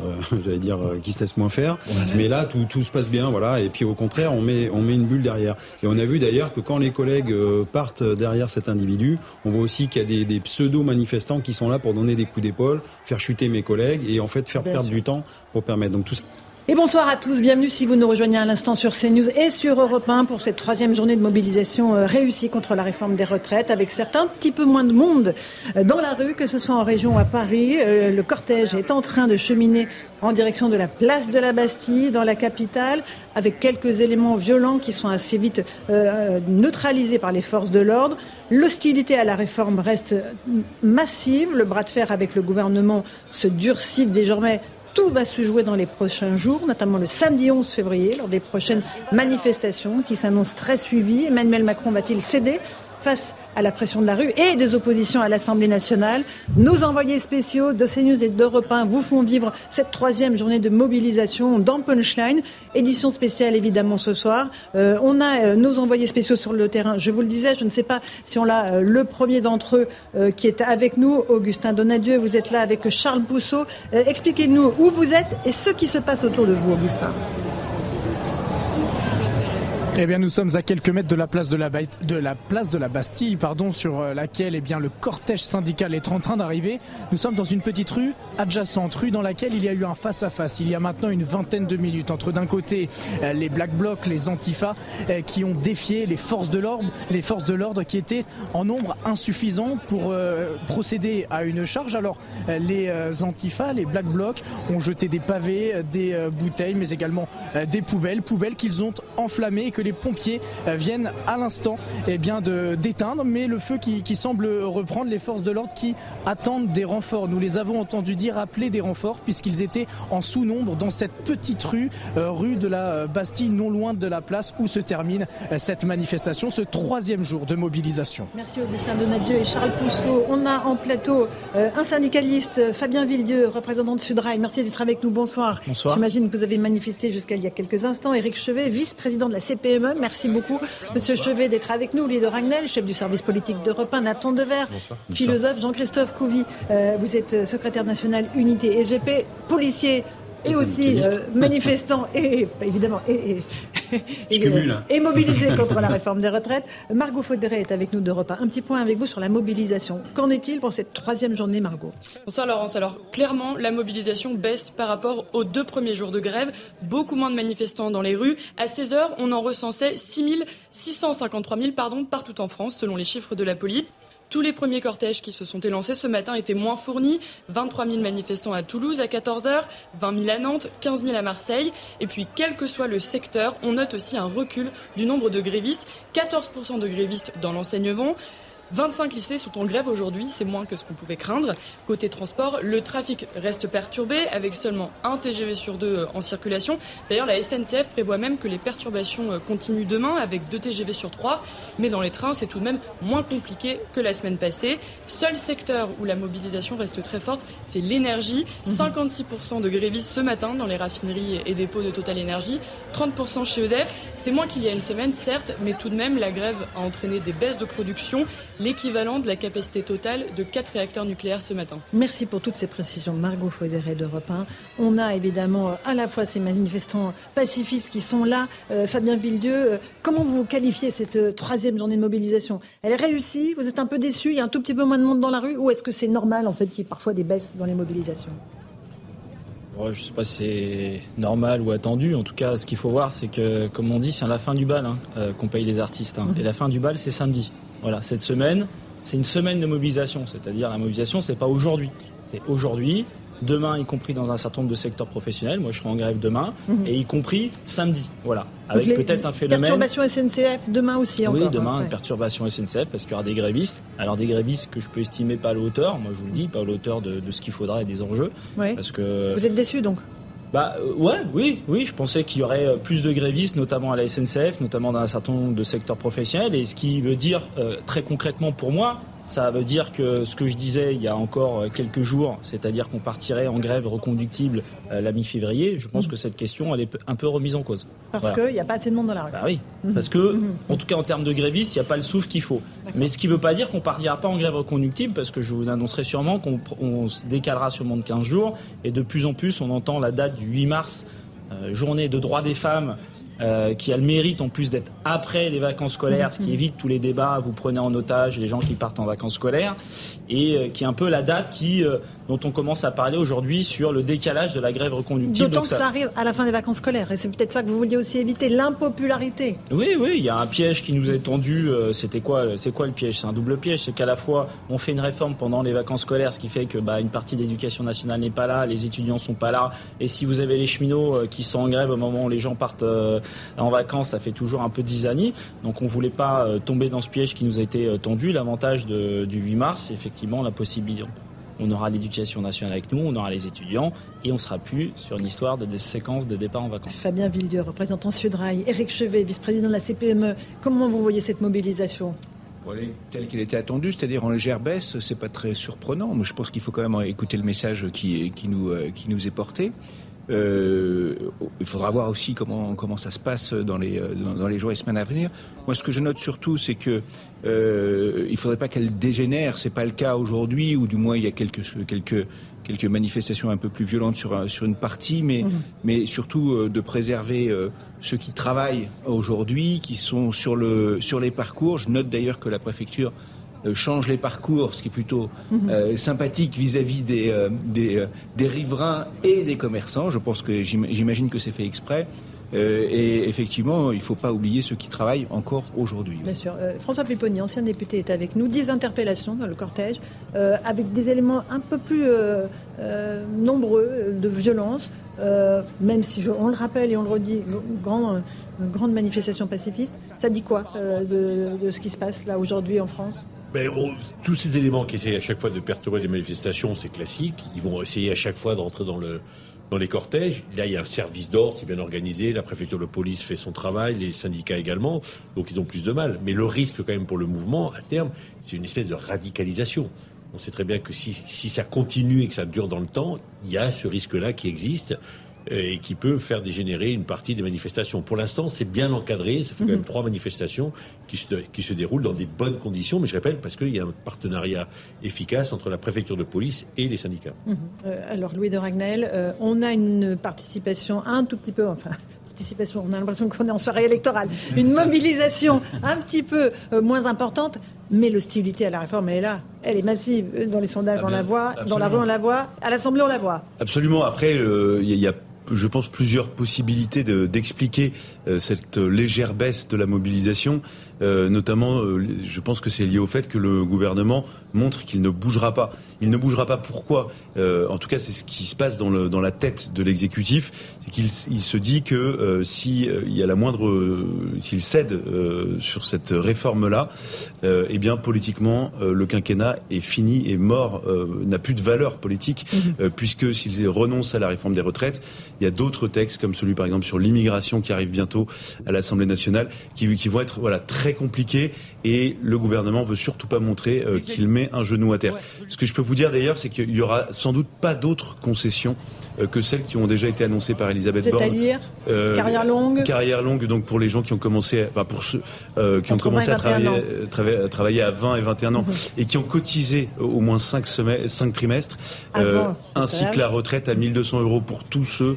S3: euh, j'allais dire euh, qui se laisse moins faire. Mais là, tout, tout se passe bien, voilà. Et puis au contraire, on met on met une bulle derrière. Et on a vu d'ailleurs que quand les collègues partent derrière cet individu, on voit aussi qu'il y a des, des pseudo manifestants qui sont là pour donner des coups d'épaule, faire chuter mes collègues et en fait faire perdre du temps pour permettre. Donc tout ça.
S1: Et bonsoir à tous, bienvenue si vous nous rejoignez à l'instant sur CNews et sur Europe 1 pour cette troisième journée de mobilisation euh, réussie contre la réforme des retraites avec certains petit peu moins de monde euh, dans la rue, que ce soit en région ou à Paris. Euh, le cortège est en train de cheminer en direction de la place de la Bastille dans la capitale avec quelques éléments violents qui sont assez vite neutralisés par les forces de l'ordre. L'hostilité à la réforme reste massive. Le bras de fer avec le gouvernement se durcit désormais tout va se jouer dans les prochains jours, notamment le samedi 11 février, lors des prochaines manifestations qui s'annoncent très suivies. Emmanuel Macron va-t-il céder face à la pression de la rue et des oppositions à l'Assemblée nationale. Nos envoyés spéciaux de CNews et d'Europe 1 vous font vivre cette troisième journée de mobilisation dans Punchline. Édition spéciale évidemment ce soir. Euh, on a euh, nos envoyés spéciaux sur le terrain. Je vous le disais, je ne sais pas si on l'a, euh, le premier d'entre eux qui est avec nous, Augustin Donadieu. Vous êtes là avec Charles Pousseau. Expliquez-nous où vous êtes et ce qui se passe autour de vous, Augustin.
S2: Eh bien, nous sommes à quelques mètres de la place de la, de la, place de la Bastille, pardon, sur euh, laquelle eh bien, le cortège syndical est en train d'arriver. Nous sommes dans une petite rue adjacente, rue dans laquelle il y a eu un face-à-face. Il y a maintenant une vingtaine de minutes entre d'un côté euh, les Black Blocs, les Antifa, euh, qui ont défié les forces de l'ordre, les forces de l'ordre qui étaient en nombre insuffisant pour procéder à une charge. Alors, les Antifa, les Black Blocs ont jeté des pavés, des bouteilles, mais également des poubelles, poubelles qu'ils ont enflammées les pompiers euh, viennent à l'instant eh bien de d'éteindre, mais le feu qui, semble reprendre les forces de l'ordre qui attendent des renforts. Nous les avons entendus dire appeler des renforts puisqu'ils étaient en sous-nombre dans cette petite rue, euh, rue de la euh, Bastille, non loin de la place où se termine cette manifestation, ce troisième jour de mobilisation.
S1: Merci Augustin Donadieu et Charles Pousseau. On a en plateau un syndicaliste, Fabien Villedieu, représentant de Sudrail. Merci d'être avec nous. Bonsoir.
S2: Bonsoir.
S1: J'imagine que vous avez manifesté jusqu'à il y a quelques instants. Éric Chevet, vice-président de la CPE Merci beaucoup, Monsieur Chevet, d'être avec nous. de Ragnel, chef du service politique d'Europe 1, Nathan Dever, philosophe, Jean-Christophe Couvi, euh, vous êtes secrétaire national unité SGP, policier et aussi euh, manifestant et évidemment et, et, mobilisé contre la réforme des retraites. Margot Faudéré est avec nous de repas. Un petit point avec vous sur la mobilisation. Qu'en est-il pour cette troisième journée, Margot?
S10: Bonsoir Laurence. Alors clairement, la mobilisation baisse par rapport aux deux premiers jours de grève. Beaucoup moins de manifestants dans les rues. À 16 heures, on en recensait 6 653 000 pardon, partout en France, selon les chiffres de la police. Tous les premiers cortèges qui se sont élancés ce matin étaient moins fournis. 23 000 manifestants à Toulouse à 14 h 20 000 à Nantes, 15 000 à Marseille. Et puis, quel que soit le secteur, on note aussi un recul du nombre de grévistes. 14% de grévistes dans l'enseignement. 25 lycées sont en grève aujourd'hui, c'est moins que ce qu'on pouvait craindre. Côté transport, le trafic reste perturbé avec seulement un TGV sur deux euh, en circulation. D'ailleurs, la SNCF prévoit même que les perturbations euh, continuent demain avec deux TGV sur trois. Mais dans les trains, c'est tout de même moins compliqué que la semaine passée. Seul secteur où la mobilisation reste très forte, c'est l'énergie. 56% mhm. de grévistes ce matin dans les raffineries et dépôts de Total Energy, 30% chez EDF. C'est moins qu'il y a une semaine, certes, mais tout de même, la grève a entraîné des baisses de production l'équivalent de la capacité totale de quatre réacteurs nucléaires ce matin.
S1: Merci pour toutes ces précisions, Margot Faudéré d'Europe 1. On a évidemment euh, à la fois ces manifestants pacifistes qui sont là. Euh, Fabien Villedieu, euh, comment vous qualifiez cette troisième journée de mobilisation? Elle est réussie Vous êtes un peu déçu Il y a un tout petit peu moins de monde dans la rue Ou est-ce que c'est normal en fait qu'il y ait parfois des baisses dans les mobilisations?
S11: Je ne sais pas si c'est normal ou attendu. En tout cas, ce qu'il faut voir, c'est que, comme on dit, c'est à la fin du bal hein, qu'on paye les artistes. Hein. Et la fin du bal, c'est samedi. Voilà, cette semaine, c'est une semaine de mobilisation. C'est-à-dire la mobilisation, c'est pas aujourd'hui. C'est aujourd'hui, demain, y compris dans un certain nombre de secteurs professionnels. Moi, je serai en grève demain, mhm. et y compris samedi. Voilà. Avec peut-être un phénomène.
S1: Perturbation SNCF demain aussi encore.
S11: Oui, demain, une perturbation SNCF parce qu'il y aura des grévistes. Alors, des grévistes que je peux estimer pas à la hauteur. Moi, je vous le dis, pas à la hauteur de, ce qu'il faudra et des enjeux.
S1: Parce que... Vous êtes déçu donc
S11: bah euh, ouais, oui, oui, je pensais qu'il y aurait euh, plus de grévistes, notamment à la SNCF, notamment dans un certain nombre de secteurs professionnels, et ce qui veut dire euh, très concrètement pour moi, ça veut dire que ce que je disais il y a encore quelques jours, c'est-à-dire qu'on partirait en grève reconductible la mi-février, je pense mmh. que cette question, elle est un peu remise en cause.
S1: Parce qu'il n'y a pas assez de monde dans la rue.
S11: Bah oui, mmh. parce que, mmh. en tout cas en termes de grévistes, il n'y a pas le souffle qu'il faut. Mais ce qui ne veut pas dire qu'on partira pas en grève reconductible, parce que je vous annoncerai sûrement qu'on se décalera sûrement de 15 jours, et de plus en plus, on entend la date du 8 mars, euh, journée de droits des femmes, euh, qui a le mérite en plus d'être après les vacances scolaires, ce qui mm-hmm. évite tous les débats, vous prenez en otage les gens qui partent en vacances scolaires, et euh, qui est un peu la date qui, euh, dont on commence à parler aujourd'hui sur le décalage de la grève reconductible.
S1: D'autant que ça... arrive à la fin des vacances scolaires, et c'est peut-être ça que vous vouliez aussi éviter, l'impopularité.
S11: Oui, oui, il y a un piège qui nous est tendu. C'était quoi C'est quoi le piège? C'est un double piège, c'est qu'à la fois on fait une réforme pendant les vacances scolaires, ce qui fait que bah, une partie de l'éducation nationale n'est pas là, les étudiants sont pas là, et si vous avez les cheminots qui sont en grève au moment où les gens partent en vacances, ça fait toujours un peu d'isanie. Donc on ne voulait pas euh, tomber dans ce piège qui nous a été euh, tendu. L'avantage du 8 mars, c'est effectivement la possibilité. On aura l'éducation nationale avec nous, on aura les étudiants et on sera plus sur une histoire de des séquences de départ en vacances.
S1: Fabien Villedieu, représentant Sudrail, Éric Chevet, vice-président de la CPME, comment vous voyez cette mobilisation?
S12: Tel qu'il était attendu, c'est-à-dire en légère baisse, c'est pas très surprenant. Mais je pense qu'il faut quand même écouter le message qui, qui, nous, euh, qui nous est porté. Euh, il faudra voir aussi comment comment ça se passe dans les dans, les jours et semaines à venir. Moi, ce que je note surtout, c'est que euh, il faudrait pas qu'elle dégénère. C'est pas le cas aujourd'hui, ou du moins il y a quelques quelques quelques manifestations un peu plus violentes sur sur une partie, mais mmh. mais surtout euh, de préserver euh, ceux qui travaillent aujourd'hui, qui sont sur le sur les parcours. Je note d'ailleurs que la préfecture change les parcours, ce qui est plutôt mhm. euh, sympathique vis-à-vis des, euh, des, des, riverains et des commerçants. Je pense que j'imagine que c'est fait exprès. Et effectivement, il ne faut pas oublier ceux qui travaillent encore aujourd'hui.
S1: Bien sûr. François Pipponi, ancien député, est avec nous. Dix interpellations dans le cortège, avec des éléments un peu plus nombreux de violence, même si je, on le rappelle et on le redit, grand, une grande manifestation pacifiste. Ça dit quoi de, de ce qui se passe là aujourd'hui en France?
S13: Ben, tous ces éléments qui essayent à chaque fois de perturber les manifestations, c'est classique. Ils vont essayer à chaque fois de rentrer dans le dans les cortèges. Là, il y a un service d'ordre, c'est bien organisé. La préfecture de police fait son travail, les syndicats également. Donc, ils ont plus de mal. Mais le risque, quand même, pour le mouvement, à terme, c'est une espèce de radicalisation. On sait très bien que si, si ça continue et que ça dure dans le temps, il y a ce risque-là qui existe. Et qui peut faire dégénérer une partie des manifestations. Pour l'instant, c'est bien encadré. Ça fait quand même trois manifestations qui se, qui se déroulent dans des bonnes conditions, mais je répète, parce qu'il y a un partenariat efficace entre la préfecture de police et les syndicats.
S1: Mhm. Euh, alors, Louis de Ragnel, euh, on a une participation un tout petit peu, enfin, participation, on a l'impression qu'on est en soirée électorale, une mobilisation un petit peu euh, moins importante, mais l'hostilité à la réforme, elle est là. Elle est massive. Dans les sondages,
S4: Ah
S1: on la voit. Dans la rue, on la voit. À l'Assemblée, on la voit.
S4: Absolument. Après, euh, il y, a- il y a, je pense, plusieurs possibilités de- d'expliquer euh, cette légère baisse de la mobilisation. Euh, notamment, euh, je pense que c'est lié au fait que le gouvernement montre qu'il ne bougera pas. Il ne bougera pas. Pourquoi? Euh, En tout cas, c'est ce qui se passe dans, le, dans la tête de l'exécutif. C'est qu'il il se dit que euh, si il y a la moindre, s'il cède sur cette réforme-là, eh bien, politiquement, le quinquennat est fini, est mort, n'a plus de valeur politique, euh, puisque s'il renonce à la réforme des retraites, il y a d'autres textes, comme celui par exemple sur l'immigration qui arrive bientôt à l'Assemblée nationale, qui, qui vont être voilà très compliqués. Et le gouvernement veut surtout pas montrer euh, qu'il met un genou à terre. Ce que je peux vous dire d'ailleurs, c'est qu'il y aura sans doute pas d'autres concessions euh, que celles qui ont déjà été annoncées par Elisabeth Borne.
S1: C'est-à-dire
S4: Euh,
S1: carrière longue.
S4: Carrière longue, donc pour les gens qui ont commencé, enfin pour ceux qui ont commencé
S1: 20 et
S4: à travailler,
S1: 21 ans.
S4: trava- à travailler à 20 et 21 ans et qui ont cotisé au moins 5 semaines, 5 trimestres,
S1: c'est
S4: ainsi que la retraite à 1200 euros pour tous ceux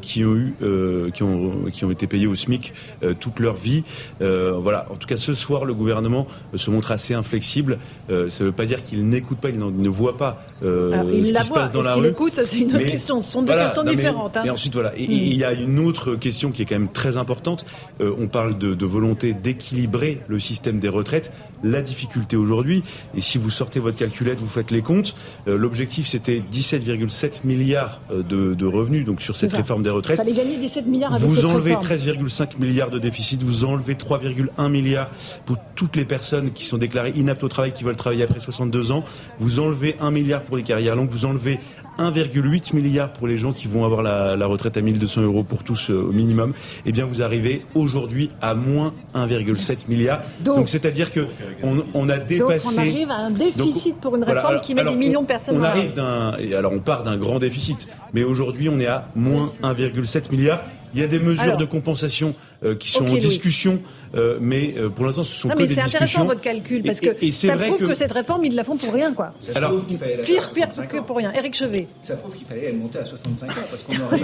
S4: qui ont eu, euh, qui ont, qui ont été payés au SMIC euh, toute leur vie. Euh, voilà. En tout cas, ce soir, le gouvernement euh, se montre assez inflexible. Euh, ça ne veut pas dire qu'il n'écoute pas, il ne voit pas euh,
S1: Alors, il
S4: ce
S1: la
S4: qui se passe dans la rue.
S1: écoute? Ça, c'est une autre
S4: Mais-
S1: question. Ce sont deux
S4: voilà,
S1: questions
S4: non, mais-
S1: différentes. hein.
S4: Et ensuite, voilà. Et,
S1: Mm.
S4: il y a une autre question qui est quand même très importante. Euh, on parle de, de volonté d'équilibrer le système des retraites. La difficulté aujourd'hui, et si vous sortez votre calculette, vous faites les comptes, euh, l'objectif c'était 17,7 milliards euh, de, de revenus donc sur cette
S1: Ça.
S4: réforme des retraites.
S1: fallait gagner 17 milliards avec
S4: Vous enlevez
S1: réforme.
S4: 13,5 milliards de déficit, vous enlevez 3,1 milliards pour toutes les personnes qui sont déclarées inaptes au travail, qui veulent travailler après 62 ans. Vous enlevez 1 milliard pour les carrières longues, vous enlevez 1,8 milliard pour les gens qui vont avoir la, la retraite à 1200 euros pour tous euh, au minimum. Eh bien, vous arrivez aujourd'hui à moins 1,7 milliard.
S1: Donc-
S4: c'est-à-dire que on, on a
S1: Donc
S4: dépassé.
S1: on arrive à un déficit
S4: Donc,
S1: pour une
S4: voilà,
S1: réforme
S4: alors-
S1: qui met
S4: alors,
S1: des millions
S4: on-
S1: de personnes
S4: On arrive d'un, alors on part d'un grand déficit, mais aujourd'hui on est à moins 1,7 milliard. Il y a des mesures
S1: Alors.
S4: de compensation euh, qui sont en discussion, euh, mais euh, pour l'instant ce sont
S1: Non,
S4: que
S1: mais
S4: des
S1: c'est intéressant
S4: discussions.
S1: votre calcul parce
S4: Et-
S1: que
S4: et, et
S1: ça
S4: vrai
S1: prouve que...
S4: que
S1: cette réforme ils la font pour rien quoi.
S12: Ça
S4: Alors,
S12: prouve qu'il fallait la
S1: Pire, pire
S12: 65
S1: que pour rien. Eric Chevet.
S12: Ça prouve qu'il fallait monter à 65 ans parce qu'on aurait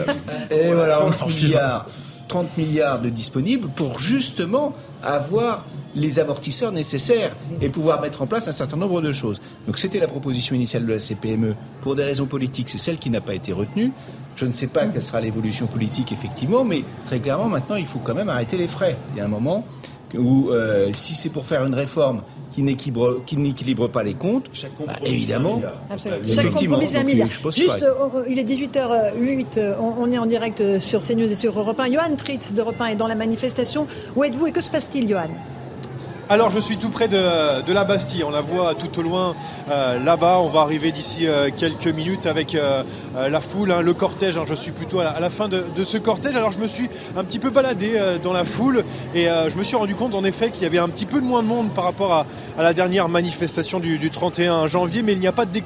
S12: et voilà, 30 milliards, 30 milliards de disponibles pour justement avoir les amortisseurs nécessaires et pouvoir mettre en place un certain nombre de choses. Donc c'était la proposition initiale de la CPME. Pour des raisons politiques, c'est celle qui n'a pas été retenue. Je ne sais pas quelle sera l'évolution politique effectivement, mais très clairement maintenant il faut quand même arrêter les frais. Il y a un moment où euh, si c'est pour faire une réforme qui n'équilibre, qui n'équilibre pas les comptes, bah, évidemment,
S1: Absolument.
S12: Effectivement.
S1: Chaque compromis, c'est un
S12: Donc,
S1: milliard.
S12: je pense
S1: Juste, euh, il est 18h08, euh, on, on est en direct euh, sur CNews et sur Europe 1. Johan Tritz d'Europe 1 est dans la manifestation. Où êtes-vous et que se passe-t-il, Johan?
S9: Alors je suis tout près de, de la Bastille, on la voit tout au loin euh, là-bas, on va arriver d'ici euh, quelques minutes avec euh, euh, la foule, hein, le cortège, hein. je suis plutôt à la, à la fin de, de ce cortège, alors je me suis un petit peu baladé euh, dans la foule et euh, je me suis rendu compte en effet qu'il y avait un petit peu moins de monde par rapport à, à la dernière manifestation du, du 31 janvier, mais il n'y a pas de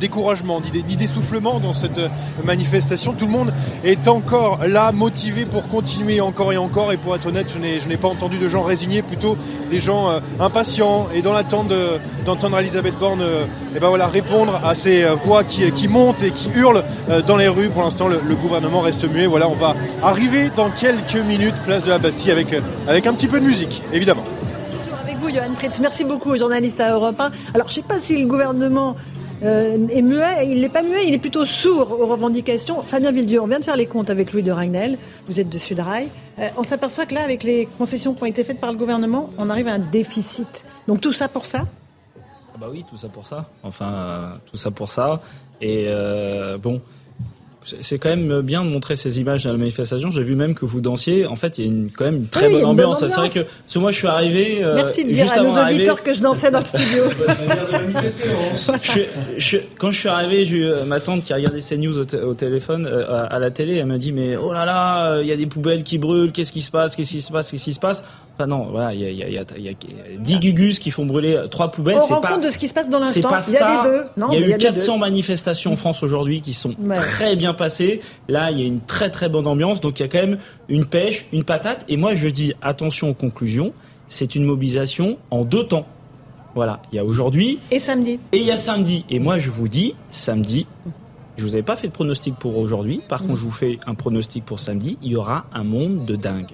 S9: découragement, ni d'essoufflement dans cette manifestation, tout le monde est encore là, motivé pour continuer encore et encore. Et pour être honnête, je n'ai pas entendu de gens résignés, plutôt des gens euh, impatients et dans l'attente de- d'entendre Elisabeth Borne euh, eh ben voilà, répondre à ces euh, voix qui, montent et qui hurlent dans les rues. Pour l'instant, le, gouvernement reste muet. Voilà, on va arriver dans quelques minutes, place de la Bastille, avec, avec un petit peu de musique, évidemment.
S1: Avec vous, Johan Tritz. Merci beaucoup, journaliste à Europe 1. Alors, je ne sais pas si le gouvernement euh, muet. Il n'est pas muet, il est plutôt sourd aux revendications. Fabien Villedieu, on vient de faire les comptes avec Louis de Ragnel. Vous êtes de Sudrail. Euh, on s'aperçoit que là, avec les concessions qui ont été faites par le gouvernement, on arrive à un déficit. Donc, tout ça pour ça?
S11: Ah bah oui, tout ça pour ça. Enfin, euh, tout ça pour ça. Et euh, bon, c'est quand même bien de montrer ces images à la manifestation. J'ai vu même que vous dansiez. En fait, il y a une, quand même une très
S1: Oui,
S11: bonne
S1: une bonne
S11: ambiance. C'est vrai que parce que moi, je suis arrivé. euh,
S1: Merci de dire
S11: juste
S1: à nos auditeurs que je dansais dans le studio.
S11: je suis- je- quand je suis arrivé, j'ai eu euh, ma tante qui a regardé au, t- au téléphone, euh, à, à la télé, elle m'a dit mais oh là là, euh, il y a des poubelles qui brûlent, qu'est-ce qui se passe, qu'est-ce qui se passe, qu'est-ce qui se passe? Enfin non, voilà, il y a, y, a, il y, a, il y a 10 gugus qui font brûler trois poubelles.
S1: On
S11: c'est
S1: rend
S11: pas,
S1: compte de ce qui se passe dans
S11: c'est
S1: l'instant.
S11: pas
S1: Il y a
S11: ça.
S1: les deux. Non,
S11: il y a eu
S1: les deux.
S11: 400 manifestations en France aujourd'hui qui sont
S1: Ouais.
S11: très bien passé. Là, il y a une très très bonne ambiance. Donc il y a quand même une pêche, une patate. Et moi, je dis attention aux conclusions. C'est une mobilisation en deux temps. Voilà, il y a aujourd'hui.
S1: Et samedi.
S11: Et il y a samedi. Et moi, je vous dis, samedi, je vous avais pas fait de pronostic pour aujourd'hui. Par contre, je vous fais un pronostic pour samedi. Il y aura un monde de dingue.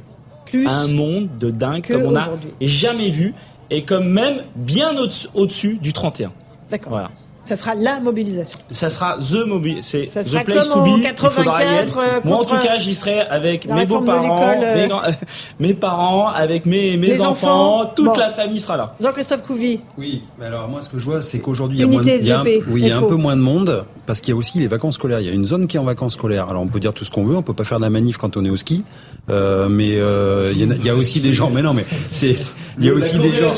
S1: Plus
S11: un monde de dingue comme on n'a jamais vu et comme même bien au-dessus du 31.
S1: D'accord.
S11: Voilà.
S1: Ça sera la mobilisation.
S11: Ça sera the mobile, c'est
S1: Ça
S11: the
S1: sera
S11: place to be. Il
S1: 84,
S11: faudra y être.
S1: euh,
S11: Moi, en tout cas, j'y serai avec mes beaux-parents,
S1: euh.
S11: mes, grands- mes parents, avec mes, mes enfants,
S1: enfants.
S11: toute
S1: Bon.
S11: la famille sera là.
S1: Jean-Christophe Couvi.
S3: Oui, mais alors moi ce que je vois c'est qu'aujourd'hui il y a, moins de, il y a un,
S1: SGP,
S3: oui, il y a un peu moins de monde parce qu'il y a aussi les vacances scolaires. Il y a une zone qui est en vacances scolaires. Alors on peut dire tout ce qu'on veut, on peut pas faire de la manif quand on est au ski, euh, mais euh, il, y a, il y a aussi des gens. Mais non, mais c'est il y a aussi des gens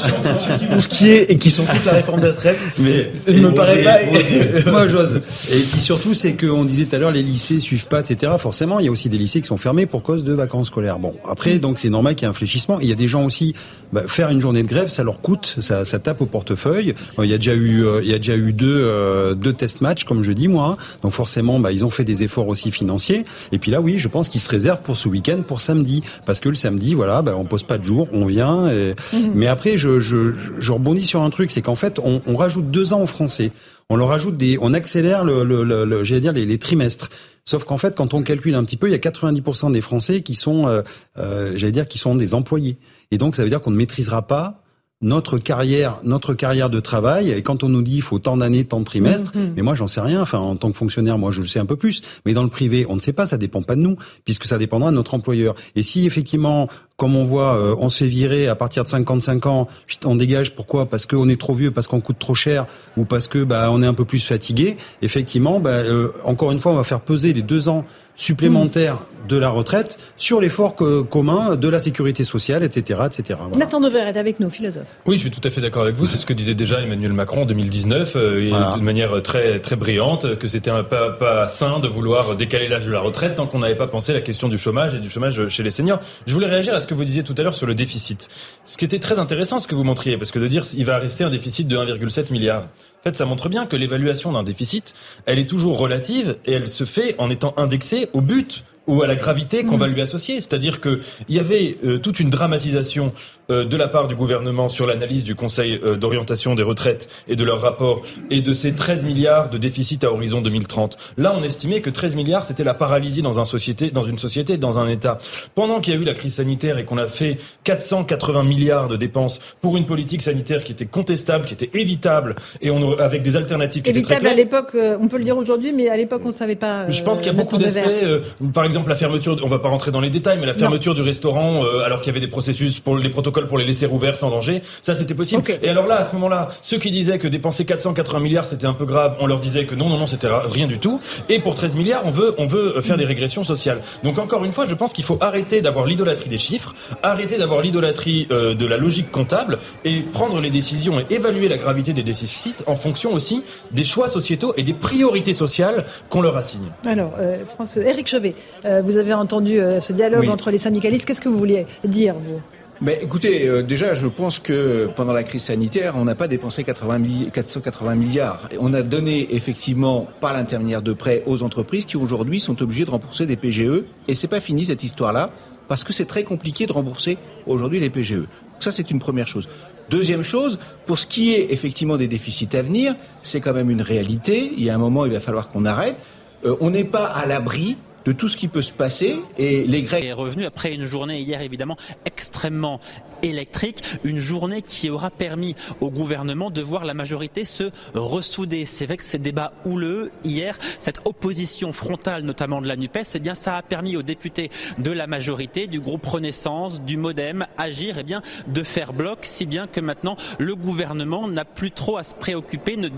S4: qui vont skier et qui sont contre la réforme des retraites.
S3: Mais
S4: me
S3: et- et-
S4: pas-
S3: et- moi j'ose. Et puis surtout c'est qu'on disait tout à l'heure les lycées suivent pas, etc. Forcément, il y a aussi des lycées qui sont fermés pour cause de vacances scolaires. Bon, après donc c'est normal qu'il y ait un fléchissement. Il y a des gens aussi bah, faire une journée de grève, ça leur coûte, ça, ça tape au portefeuille. Il y a déjà eu euh, il y a déjà eu deux euh, deux test matchs comme je dis moi. hein. Donc forcément bah, ils ont fait des efforts aussi financiers. Et puis là oui, je pense qu'ils se réservent pour ce week-end pour samedi parce que le samedi voilà, bah, on pose pas de jour, on vient. et- Mais après je, je je rebondis sur un truc, c'est qu'en fait on, on rajoute deux ans aux Français on leur ajoute des, on accélère le, le, le- le- j'allais dire les, les trimestres. Sauf qu'en fait, quand on calcule un petit peu, il y a 90% des Français qui sont, euh, euh, j'allais dire, qui sont des employés. Et donc, ça veut dire qu'on ne maîtrisera pas notre carrière, notre carrière de travail. Et quand on nous dit il faut tant d'années, tant de trimestres,
S1: Mhm.
S3: mais moi j'en sais rien. Enfin, en tant que fonctionnaire, moi je le sais un peu plus. Mais dans le privé, on ne sait pas. Ça dépend pas de nous, puisque ça dépendra de notre employeur. Et si effectivement, comme on voit, euh, on se fait virer à partir de 55 ans, on dégage. Pourquoi? Parce qu'on est trop vieux, parce qu'on coûte trop cher, ou parce que bah on est un peu plus fatigué. Effectivement, bah, euh, encore une fois, on va faire peser les deux ans supplémentaires de la retraite sur l'effort commun de la sécurité sociale, etc., etc. Voilà.
S1: Nathan Dever est avec nous, philosophe.
S5: Oui, je suis tout à fait d'accord avec vous. C'est ce que disait déjà Emmanuel Macron en 2019, euh,
S3: Voilà.
S5: de manière très très brillante, que c'était un pas, pas sain de vouloir décaler l'âge de la retraite tant qu'on n'avait pas pensé à la question du chômage et du chômage chez les seniors. Je voulais réagir à ce que vous disiez tout à l'heure sur le déficit. Ce qui était très intéressant, ce que vous montriez, parce que de dire il va rester un déficit de 1,7 milliard. En fait, ça montre bien que l'évaluation d'un déficit, elle est toujours relative et elle se fait en étant indexée au but ou à la gravité qu'on va lui associer. C'est-à-dire que il y avait euh, toute une dramatisation de la part du gouvernement sur l'analyse du Conseil euh, d'orientation des retraites et de leur rapport et de ces 13 milliards de déficit à horizon 2030. Là, on estimait que 13 milliards, c'était la paralysie dans, un société, dans une société, dans un État. Pendant qu'il y a eu la crise sanitaire et qu'on a fait 480 milliards de dépenses pour une politique sanitaire qui était contestable, qui était évitable, et on avec des alternatives qui étaient très
S1: Évitable à l'époque, euh, on peut le dire aujourd'hui, mais à l'époque on ne savait pas.
S5: Je pense
S1: euh,
S5: qu'il y a beaucoup d'aspects. euh, par exemple, la fermeture. On va pas rentrer dans les détails, mais la fermeture du restaurant, euh, alors qu'il y avait des processus pour les protocoles pour les laisser ouverts sans danger, ça c'était possible. Et alors là, à ce moment-là, ceux qui disaient que dépenser 480 milliards c'était un peu grave, on leur disait que non, non, non, c'était rien du tout. Et pour 13 milliards, on veut, on veut euh, faire des régressions sociales. Donc encore une fois, je pense qu'il faut arrêter d'avoir l'idolâtrie des chiffres, arrêter d'avoir l'idolâtrie euh, de la logique comptable et prendre les décisions et évaluer la gravité des déficits en fonction aussi des choix sociétaux et des priorités sociales qu'on leur assigne.
S1: Alors, euh, France, Eric Chevet, euh, vous avez entendu euh, ce dialogue
S12: Oui.
S1: entre les syndicalistes. Qu'est-ce que vous vouliez dire, vous?
S12: Mais écoutez, euh, déjà, je pense que pendant la crise sanitaire, on n'a pas dépensé 80 milli- 480 milliards. On a donné effectivement par l'intermédiaire de prêts aux entreprises qui aujourd'hui sont obligées de rembourser des PGE. Et c'est pas fini cette histoire-là parce que c'est très compliqué de rembourser aujourd'hui les PGE. Ça, c'est une première chose. Deuxième chose, pour ce qui est effectivement des déficits à venir, c'est quand même une réalité. Il y a un moment, il va falloir qu'on arrête. Euh, on n'est pas à l'abri de tout ce qui peut se passer et les Grecs
S14: est revenu après une journée hier évidemment extrêmement électrique, une journée qui aura permis au gouvernement de voir la majorité se ressouder. C'est vrai que ces débats houleux hier, cette opposition frontale notamment de la NUPES, eh bien ça a permis aux députés de la majorité, du groupe Renaissance, du Modem, Agir, eh bien de faire bloc, si bien que maintenant le gouvernement n'a plus trop à se préoccuper de,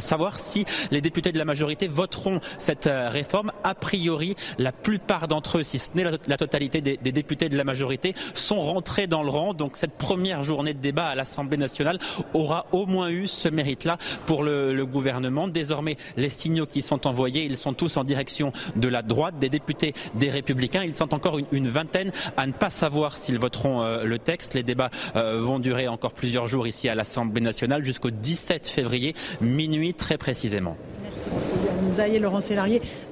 S14: savoir si les députés de la majorité voteront cette euh, réforme. A priori, la plupart d'entre eux, si ce n'est la, totalité des, députés de la majorité, sont rentrés dans le rang. Donc cette première journée de débat à l'Assemblée nationale aura au moins eu ce mérite-là pour le, gouvernement. Désormais, les signaux qui sont envoyés, ils sont tous en direction de la droite, des députés des Républicains. Ils sont encore une, vingtaine à ne pas savoir s'ils voteront euh, le texte. Les débats euh, vont durer encore plusieurs jours ici à l'Assemblée nationale jusqu'au 17 février, minuit très précisément.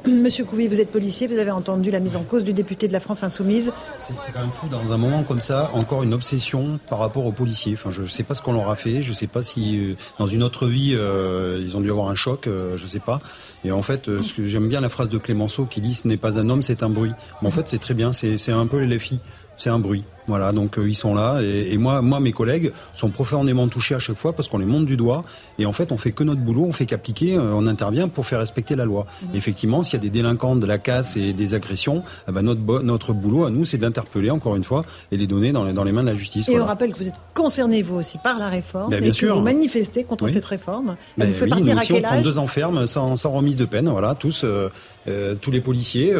S1: vous avez entendu la mise en cause du député de la France Insoumise.
S3: C'est quand même fou dans un moment comme ça, encore une obsession par rapport aux policiers. Enfin, je ne sais pas ce qu'on leur a fait, je ne sais pas si euh, dans une autre vie euh, ils ont dû avoir un choc, euh, je ne sais pas. Et en fait, j'aime bien la phrase de Clémenceau qui dit "Ce n'est pas un homme, c'est un bruit". Mais en fait, c'est très bien, c'est un peu les filles c'est un bruit. Voilà, donc euh, ils sont là et, moi, moi, mes collègues sont profondément touchés à chaque fois parce qu'on les monte du doigt et en fait, on fait que notre boulot, on fait qu'appliquer, euh, on intervient pour faire respecter la loi. Mmh. Effectivement, s'il y a des délinquants, de la casse et des agressions, eh ben notre notre boulot à nous, c'est d'interpeller encore une fois et les donner dans les, dans les mains de la justice.
S1: Et on rappelle que vous êtes concerné vous aussi par la réforme
S3: ben,
S1: et
S3: que
S1: vous manifestez contre cette réforme.
S3: Ben, vous faites partir à quel on prend deux ans ferme sans, sans remise de peine. Voilà, tous euh, tous les policiers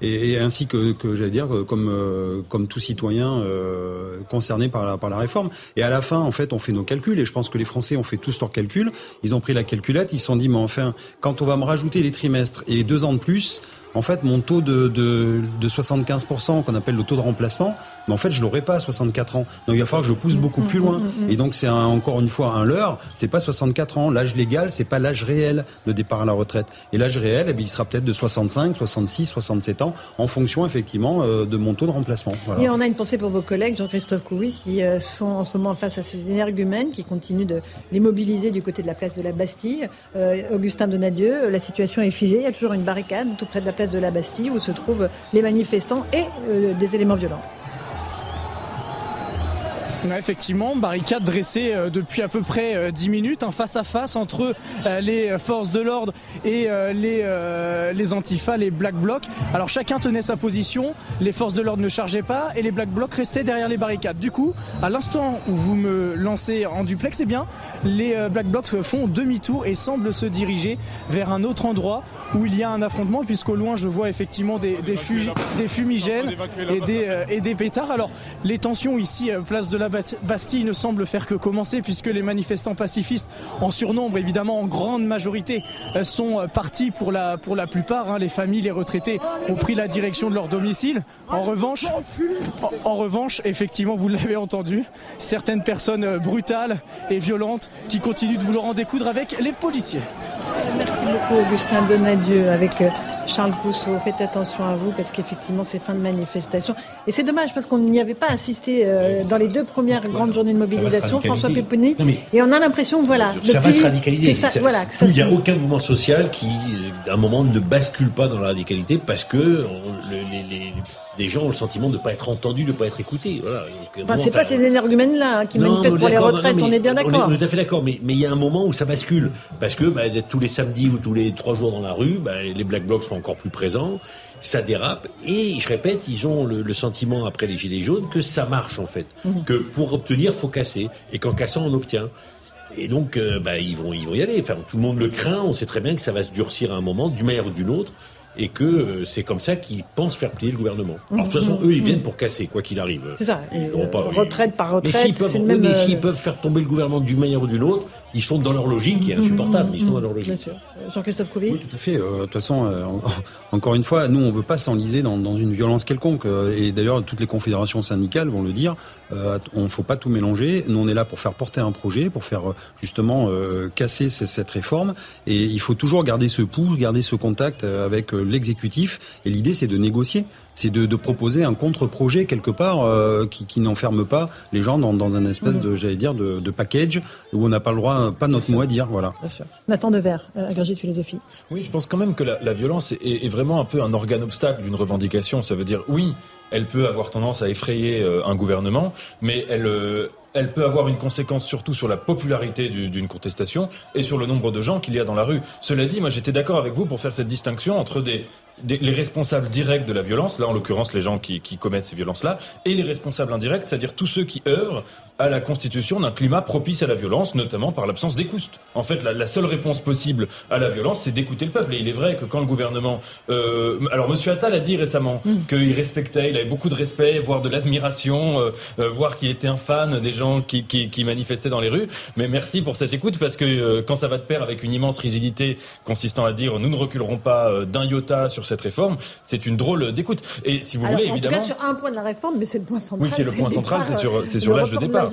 S3: et, et, ainsi que, que j'allais dire comme comme tout citoyen euh, concernés par la, réforme. Et à la fin, en fait, on fait nos calculs. Et je pense que les Français ont fait tous leurs calculs. Ils ont pris la calculette. Ils se sont dit, mais enfin, quand on va me rajouter les trimestres et deux ans de plus, en fait, mon taux de, de, de 75%, qu'on appelle le taux de remplacement, mais en fait, je l'aurai pas à 64 ans. Donc, il va falloir que je pousse beaucoup plus loin. Et donc, c'est encore une fois un leurre. C'est pas 64 ans. L'âge légal, c'est pas l'âge réel de départ à la retraite. Et l'âge réel, eh bien, il sera peut-être de 65, 66, 67 ans, en fonction, effectivement, euh, de mon taux de remplacement.
S1: Voilà. Et on a une pensée pour vos collègues, Jean-Christophe Couy, qui euh, sont en ce moment face à ces énergumènes, qui continuent de les mobiliser du côté de la place de la Bastille. Euh, Augustin Donadieu, la situation est figée. Il y a toujours une barricade tout près de la de la Bastille où se trouvent les manifestants et euh, des éléments violents
S2: effectivement, barricade dressée euh, depuis à peu près 10 euh, minutes, un face à face entre euh, les forces de l'ordre et les, les antifas, les black blocs. Alors chacun tenait sa position, les forces de l'ordre ne chargeaient pas et les black blocs restaient derrière les barricades. Du coup, à l'instant où vous me lancez en duplex, eh bien, les black blocs font demi-tour et semblent se diriger vers un autre endroit où il y a un affrontement, puisqu'au loin je vois effectivement des, des, des fumigènes et des, et des pétards. Alors les tensions ici, place de la Bastille ne semble faire que commencer puisque les manifestants pacifistes, en surnombre évidemment, en grande majorité, euh, sont partis pour la, pour la plupart. Hein. Les familles, les retraités ont pris la direction de leur domicile. En revanche, en, revanche, effectivement, vous l'avez entendu, certaines personnes euh, brutales et violentes qui continuent de vouloir en découdre avec les policiers.
S1: Merci beaucoup Augustin Donadieu avec euh, Charles Pousseau, faites attention à vous parce qu'effectivement c'est fin de manifestation. Et c'est dommage parce qu'on n'y avait pas assisté euh, dans les deux premières grandes journées de mobilisation, François Pupponi. Et on a l'impression, voilà.
S13: Ça va se radicaliser. il n'y a aucun mouvement social qui, à un moment, ne bascule pas dans la radicalité parce que les, les, des gens ont le sentiment de ne pas être entendus, de ne pas être écoutés. Voilà.
S1: Enfin, c'est pas ces énergumènes là hein, qui manifestent pour les retraites, on est bien d'accord.
S13: On est tout à fait d'accord, mais il y a un moment où ça bascule. Parce que bah, tous les samedis ou tous les trois jours dans la rue, bah, les Black Blocs sont encore plus présents, ça dérape, et je répète, ils ont le, sentiment après les Gilets jaunes que ça marche en fait. Mhm. Que pour obtenir, faut casser. Et qu'en cassant, on obtient. Et donc, euh, bah, ils, vont, ils vont y aller. Enfin, tout le monde le craint, on sait très bien que ça va se durcir à un moment, d'une manière ou d'une autre et que euh, c'est comme ça qu'ils pensent faire plier le gouvernement. Alors de toute façon, eux, ils viennent pour casser, quoi qu'il arrive.
S1: C'est ça. retraite par retraite.
S13: Mais s'ils peuvent, même, mais euh, peuvent faire tomber le gouvernement d'une manière ou d'une autre, ils sont dans leur logique qui est insupportable. Ils sont dans leur logique. Bien
S1: sûr. Jean-Christophe Couvi.
S3: Oui, tout à fait. Euh, de toute façon, encore une fois, nous, on veut pas s'enliser dans, dans une violence quelconque. et d'ailleurs, toutes les confédérations syndicales vont le dire. on ne faut pas tout mélanger. Nous, on est là pour faire porter un projet, pour faire justement casser cette réforme. Et il faut toujours garder ce pouls, garder ce contact avec l'exécutif. Et l'idée, c'est de négocier, c'est de, proposer un contre-projet quelque part euh, qui, n'enferme pas les gens dans, dans un espèce mmh. de, j'allais dire, de, package où on n'a pas le droit, pas notre mot à dire. Voilà.
S1: Bien sûr. Nathan Devers, euh, agrégé de philosophie.
S5: Oui, je pense quand même que la, violence est, vraiment un peu un organe obstacle d'une revendication. Ça veut dire, oui, elle peut avoir tendance à effrayer euh, un gouvernement, mais elle, elle peut avoir une conséquence surtout sur la popularité d'une contestation et sur le nombre de gens qu'il y a dans la rue. Cela dit, moi j'étais d'accord avec vous pour faire cette distinction entre des, les responsables directs de la violence, là en l'occurrence les gens qui, qui commettent ces violences-là, et les responsables indirects, c'est-à-dire tous ceux qui œuvrent à la constitution d'un climat propice à la violence, notamment par l'absence d'écoute. En fait, la, la, seule réponse possible à la violence, c'est d'écouter le peuple. Et il est vrai que quand le gouvernement... Euh, alors, Monsieur Attal a dit récemment mm. qu'il respectait, il avait beaucoup de respect, voire de l'admiration, euh, euh, voire qu'il était un fan des gens qui, qui, qui, manifestaient dans les rues. Mais merci pour cette écoute, parce que euh, quand ça va de pair avec une immense rigidité consistant à dire nous ne reculerons pas d'un iota sur cette réforme, c'est une drôle d'écoute. Et si vous voulez,
S1: en
S5: évidemment.
S1: tout cas, sur un point de la réforme, mais c'est le point central.
S5: Oui, qui est le point central, c'est sur, c'est sur l'âge de départ.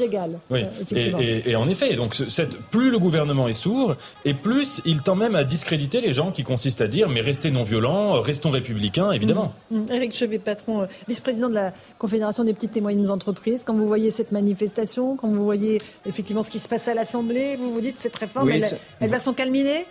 S5: Oui. Et, et, et, en effet, donc cette, plus le gouvernement est sourd, et plus il tend même à discréditer les gens qui consistent à dire mais restez non violents, restons républicains, évidemment.
S1: Mmh. Mmh. Eric Chevet, patron, euh, vice-président de la Confédération des petites et moyennes entreprises, quand vous voyez cette manifestation, quand vous voyez effectivement ce qui se passe à l'Assemblée, vous vous dites cette réforme, elle, elle va s'encalminer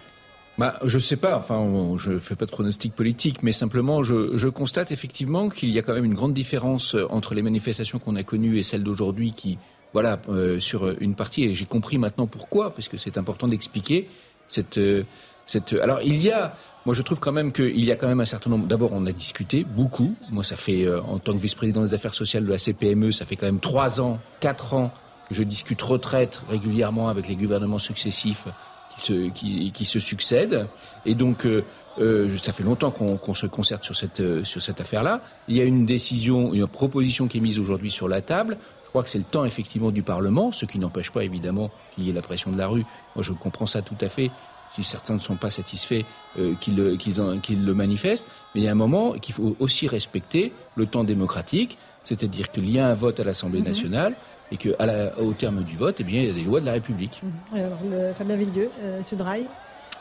S12: bah, je sais pas. Enfin, je fais pas de pronostic politique, mais simplement, je, je constate effectivement qu'il y a quand même une grande différence euh, entre les manifestations qu'on a connues et celles d'aujourd'hui, qui, voilà, euh, sur une partie. Et j'ai compris maintenant pourquoi, parce que c'est important d'expliquer cette, euh, cette. Alors, il y a. Moi, je trouve quand même qu'il y a quand même un certain nombre. D'abord, on a discuté beaucoup. Moi, ça fait, euh, en tant que vice-président des affaires sociales de la CPME, ça fait quand même trois ans, quatre ans que je discute retraite régulièrement avec les gouvernements successifs qui se, qui, se succèdent. Et donc, euh, euh, ça fait longtemps qu'on qu se concerte sur cette, euh, sur cette affaire-là. Il y a une décision, une proposition qui est mise aujourd'hui sur la table. Je crois que c'est le temps effectivement du Parlement, ce qui n'empêche pas évidemment qu'il y ait la pression de la rue. Moi, je comprends ça tout à fait. Si certains ne sont pas satisfaits, euh, qu'ils qu qu le manifestent. Mais il y a un moment qu'il faut aussi respecter le temps démocratique, c'est-à-dire qu'il y a un vote à l'Assemblée
S1: Mhm.
S12: nationale et qu'au terme du vote, eh bien, il y a des lois de la République.
S1: Mmh. Alors, le, Fabien Villedieu, euh, Sudrail.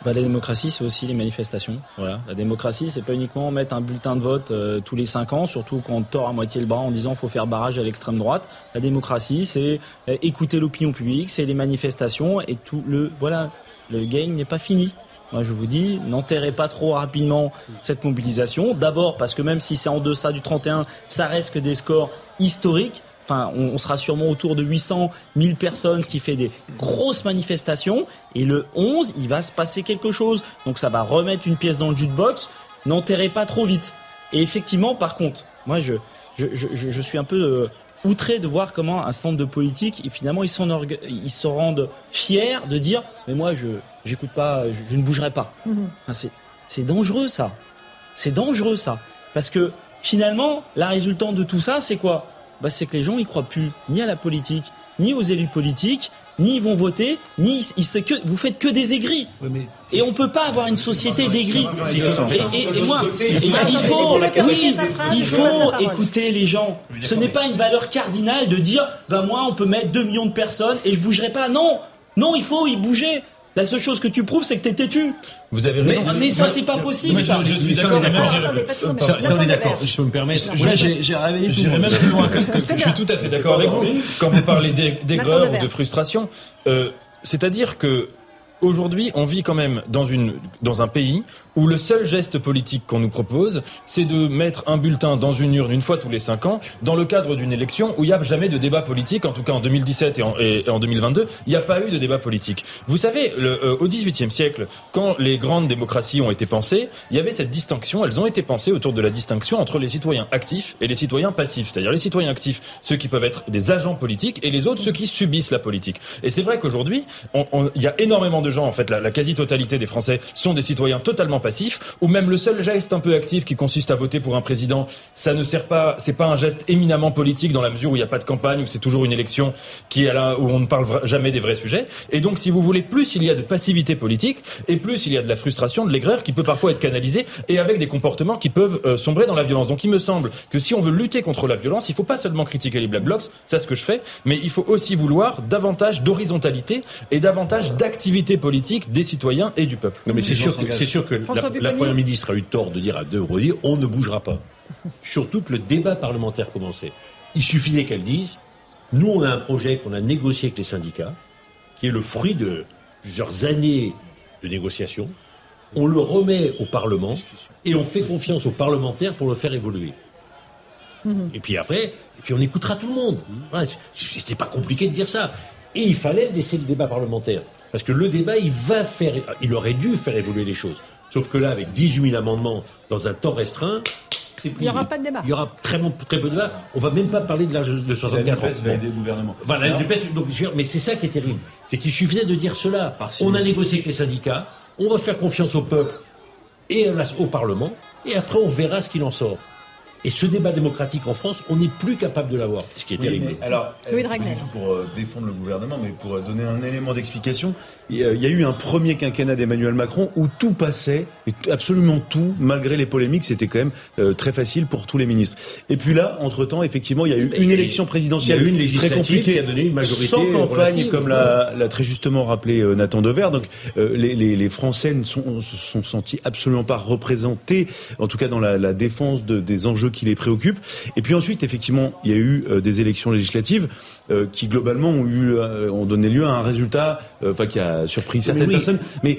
S11: Bah, la démocratie, c'est aussi les manifestations. Voilà. La démocratie, c'est pas uniquement mettre un bulletin de vote euh, tous les cinq ans, surtout quand on tord à moitié le bras en disant faut faire barrage à l'extrême droite. La démocratie, c'est euh, écouter l'opinion publique, c'est les manifestations et tout le voilà. Le game n'est pas fini. Moi, je vous dis, n'enterrez pas trop rapidement cette mobilisation. D'abord parce que même si c'est en deçà du 31, ça reste que des scores historiques. Enfin, on, sera sûrement autour de 800 000 personnes, ce qui fait des grosses manifestations. Et le 11, il va se passer quelque chose. Donc ça va remettre une pièce dans le jukebox. N'enterrez pas trop vite. Et effectivement, par contre, moi, je, je, je, je suis un peu euh, outré de voir comment un certain nombre de politiques, et finalement, ils, se rendent fiers de dire, mais moi, je j'écoute pas, je, je, ne bougerai pas.
S1: Mhm.
S11: Enfin, c'est dangereux, ça. C'est dangereux, ça. Parce que finalement, la résultante de tout ça, c'est quoi? Bah, C'est que les gens, ils croient plus ni à la politique, ni aux élus politiques, ni ils vont voter, ni ils, ils, que, vous faites que des aigris.
S13: Oui,
S11: et on peut pas avoir une société d'aigris. Et, et, et, moi, il faut, oui, il faut écouter les gens. Ce n'est pas une valeur cardinale de dire, ben moi, on peut mettre 2 millions de personnes et je bougerai pas. Non, non, il faut y bouger. La seule chose que tu prouves, c'est que t'es têtu.
S5: Vous avez raison.
S11: Mais, mais ça, c'est pas possible. ça.
S13: Je, je suis d'accord. Ça, on est d'accord. Je peux me permettre.
S11: Moi, j'ai réveillé tout le monde.
S5: Je suis tout à fait d'accord avec vous. Quand vous parlez d'aigreur ou de frustration, euh, c'est-à-dire que aujourd'hui, on vit quand même dans une dans un pays où le seul geste politique qu'on nous propose, c'est de mettre un bulletin dans une urne une fois tous les cinq ans, dans le cadre d'une élection où il n'y a jamais de débat politique. En tout cas, en 2017 et en, et en 2022, il n'y a pas eu de débat politique. Vous savez, le, euh, au XVIIIe siècle, quand les grandes démocraties ont été pensées, il y avait cette distinction. Elles ont été pensées autour de la distinction entre les citoyens actifs et les citoyens passifs. C'est-à-dire les citoyens actifs, ceux qui peuvent être des agents politiques, et les autres, ceux qui subissent la politique. Et c'est vrai qu'aujourd'hui, il y a énormément de gens, en fait, la quasi-totalité des Français sont des citoyens totalement passif, ou même le seul geste un peu actif qui consiste à voter pour un président, ça ne sert pas, c'est pas un geste éminemment politique dans la mesure où il n'y a pas de campagne, où c'est toujours une élection qui est là, où on ne parle jamais des vrais sujets. Et donc, si vous voulez, plus il y a de passivité politique, et plus il y a de la frustration, de l'aigreur qui peut parfois être canalisée, et avec des comportements qui peuvent euh, sombrer dans la violence. Donc, il me semble que si on veut lutter contre la violence, il faut pas seulement critiquer les black blocs, c'est ce que je fais, mais il faut aussi vouloir davantage d'horizontalité et davantage d'activité politique des citoyens et du peuple.
S13: Non, mais c'est sûr que, c'est sûr que la, la première ministre a eu tort de dire à De Broglie, on ne bougera pas. Surtout que le débat parlementaire commençait. Il suffisait qu'elle dise, nous on a un projet qu'on a négocié avec les syndicats, qui est le fruit de plusieurs années de négociations. On le remet au Parlement et on fait confiance aux parlementaires pour le faire évoluer. Mmh. Et puis après, et puis on écoutera tout le monde. Ouais, c'est pas compliqué de dire ça. Et il fallait laisser le débat parlementaire. Parce que le débat, il va faire, il aurait dû faire évoluer les choses. Sauf que là, avec 18 000 amendements dans un temps restreint,
S1: il n'y aura pas de débat.
S13: Il y aura très, très peu de débat. On va même pas parler de l'âge de 64 ans.
S4: va aider le gouvernement.
S13: Voilà, la NUPES, donc, mais c'est ça qui est terrible. C'est qu'il suffisait de dire cela. on a négocié avec les syndicats, on va faire confiance au peuple et au Parlement, et après on verra ce qu'il en sort. Et ce débat démocratique en France, on n'est plus capable de l'avoir, ce qui est terrible.
S4: alors,
S1: Louis
S4: c'est pas du tout pour euh, défendre le gouvernement, mais pour euh, donner un élément d'explication. Il y a- il y a eu un premier quinquennat d'Emmanuel Macron où tout passait, et absolument tout, malgré les polémiques, c'était quand même euh, très facile pour tous les ministres. Et puis là, entre-temps, effectivement, il y a eu une
S13: et-
S4: élection présidentielle
S13: il y a eu une
S4: très
S13: législative
S4: compliquée,
S13: qui a donné une majorité
S4: sans campagne, comme l'a, l'a très justement rappelé euh, Nathan Dever. Donc, euh, les, les, les Français ne sont, se sont sentis absolument pas représentés, en tout cas dans la, la défense de- des enjeux qui les préoccupent. Et puis ensuite, effectivement, il y a eu euh, des élections législatives euh, qui globalement ont eu, euh, ont donné lieu à un résultat, enfin qui a surpris certaines
S13: oui.
S4: personnes. Mais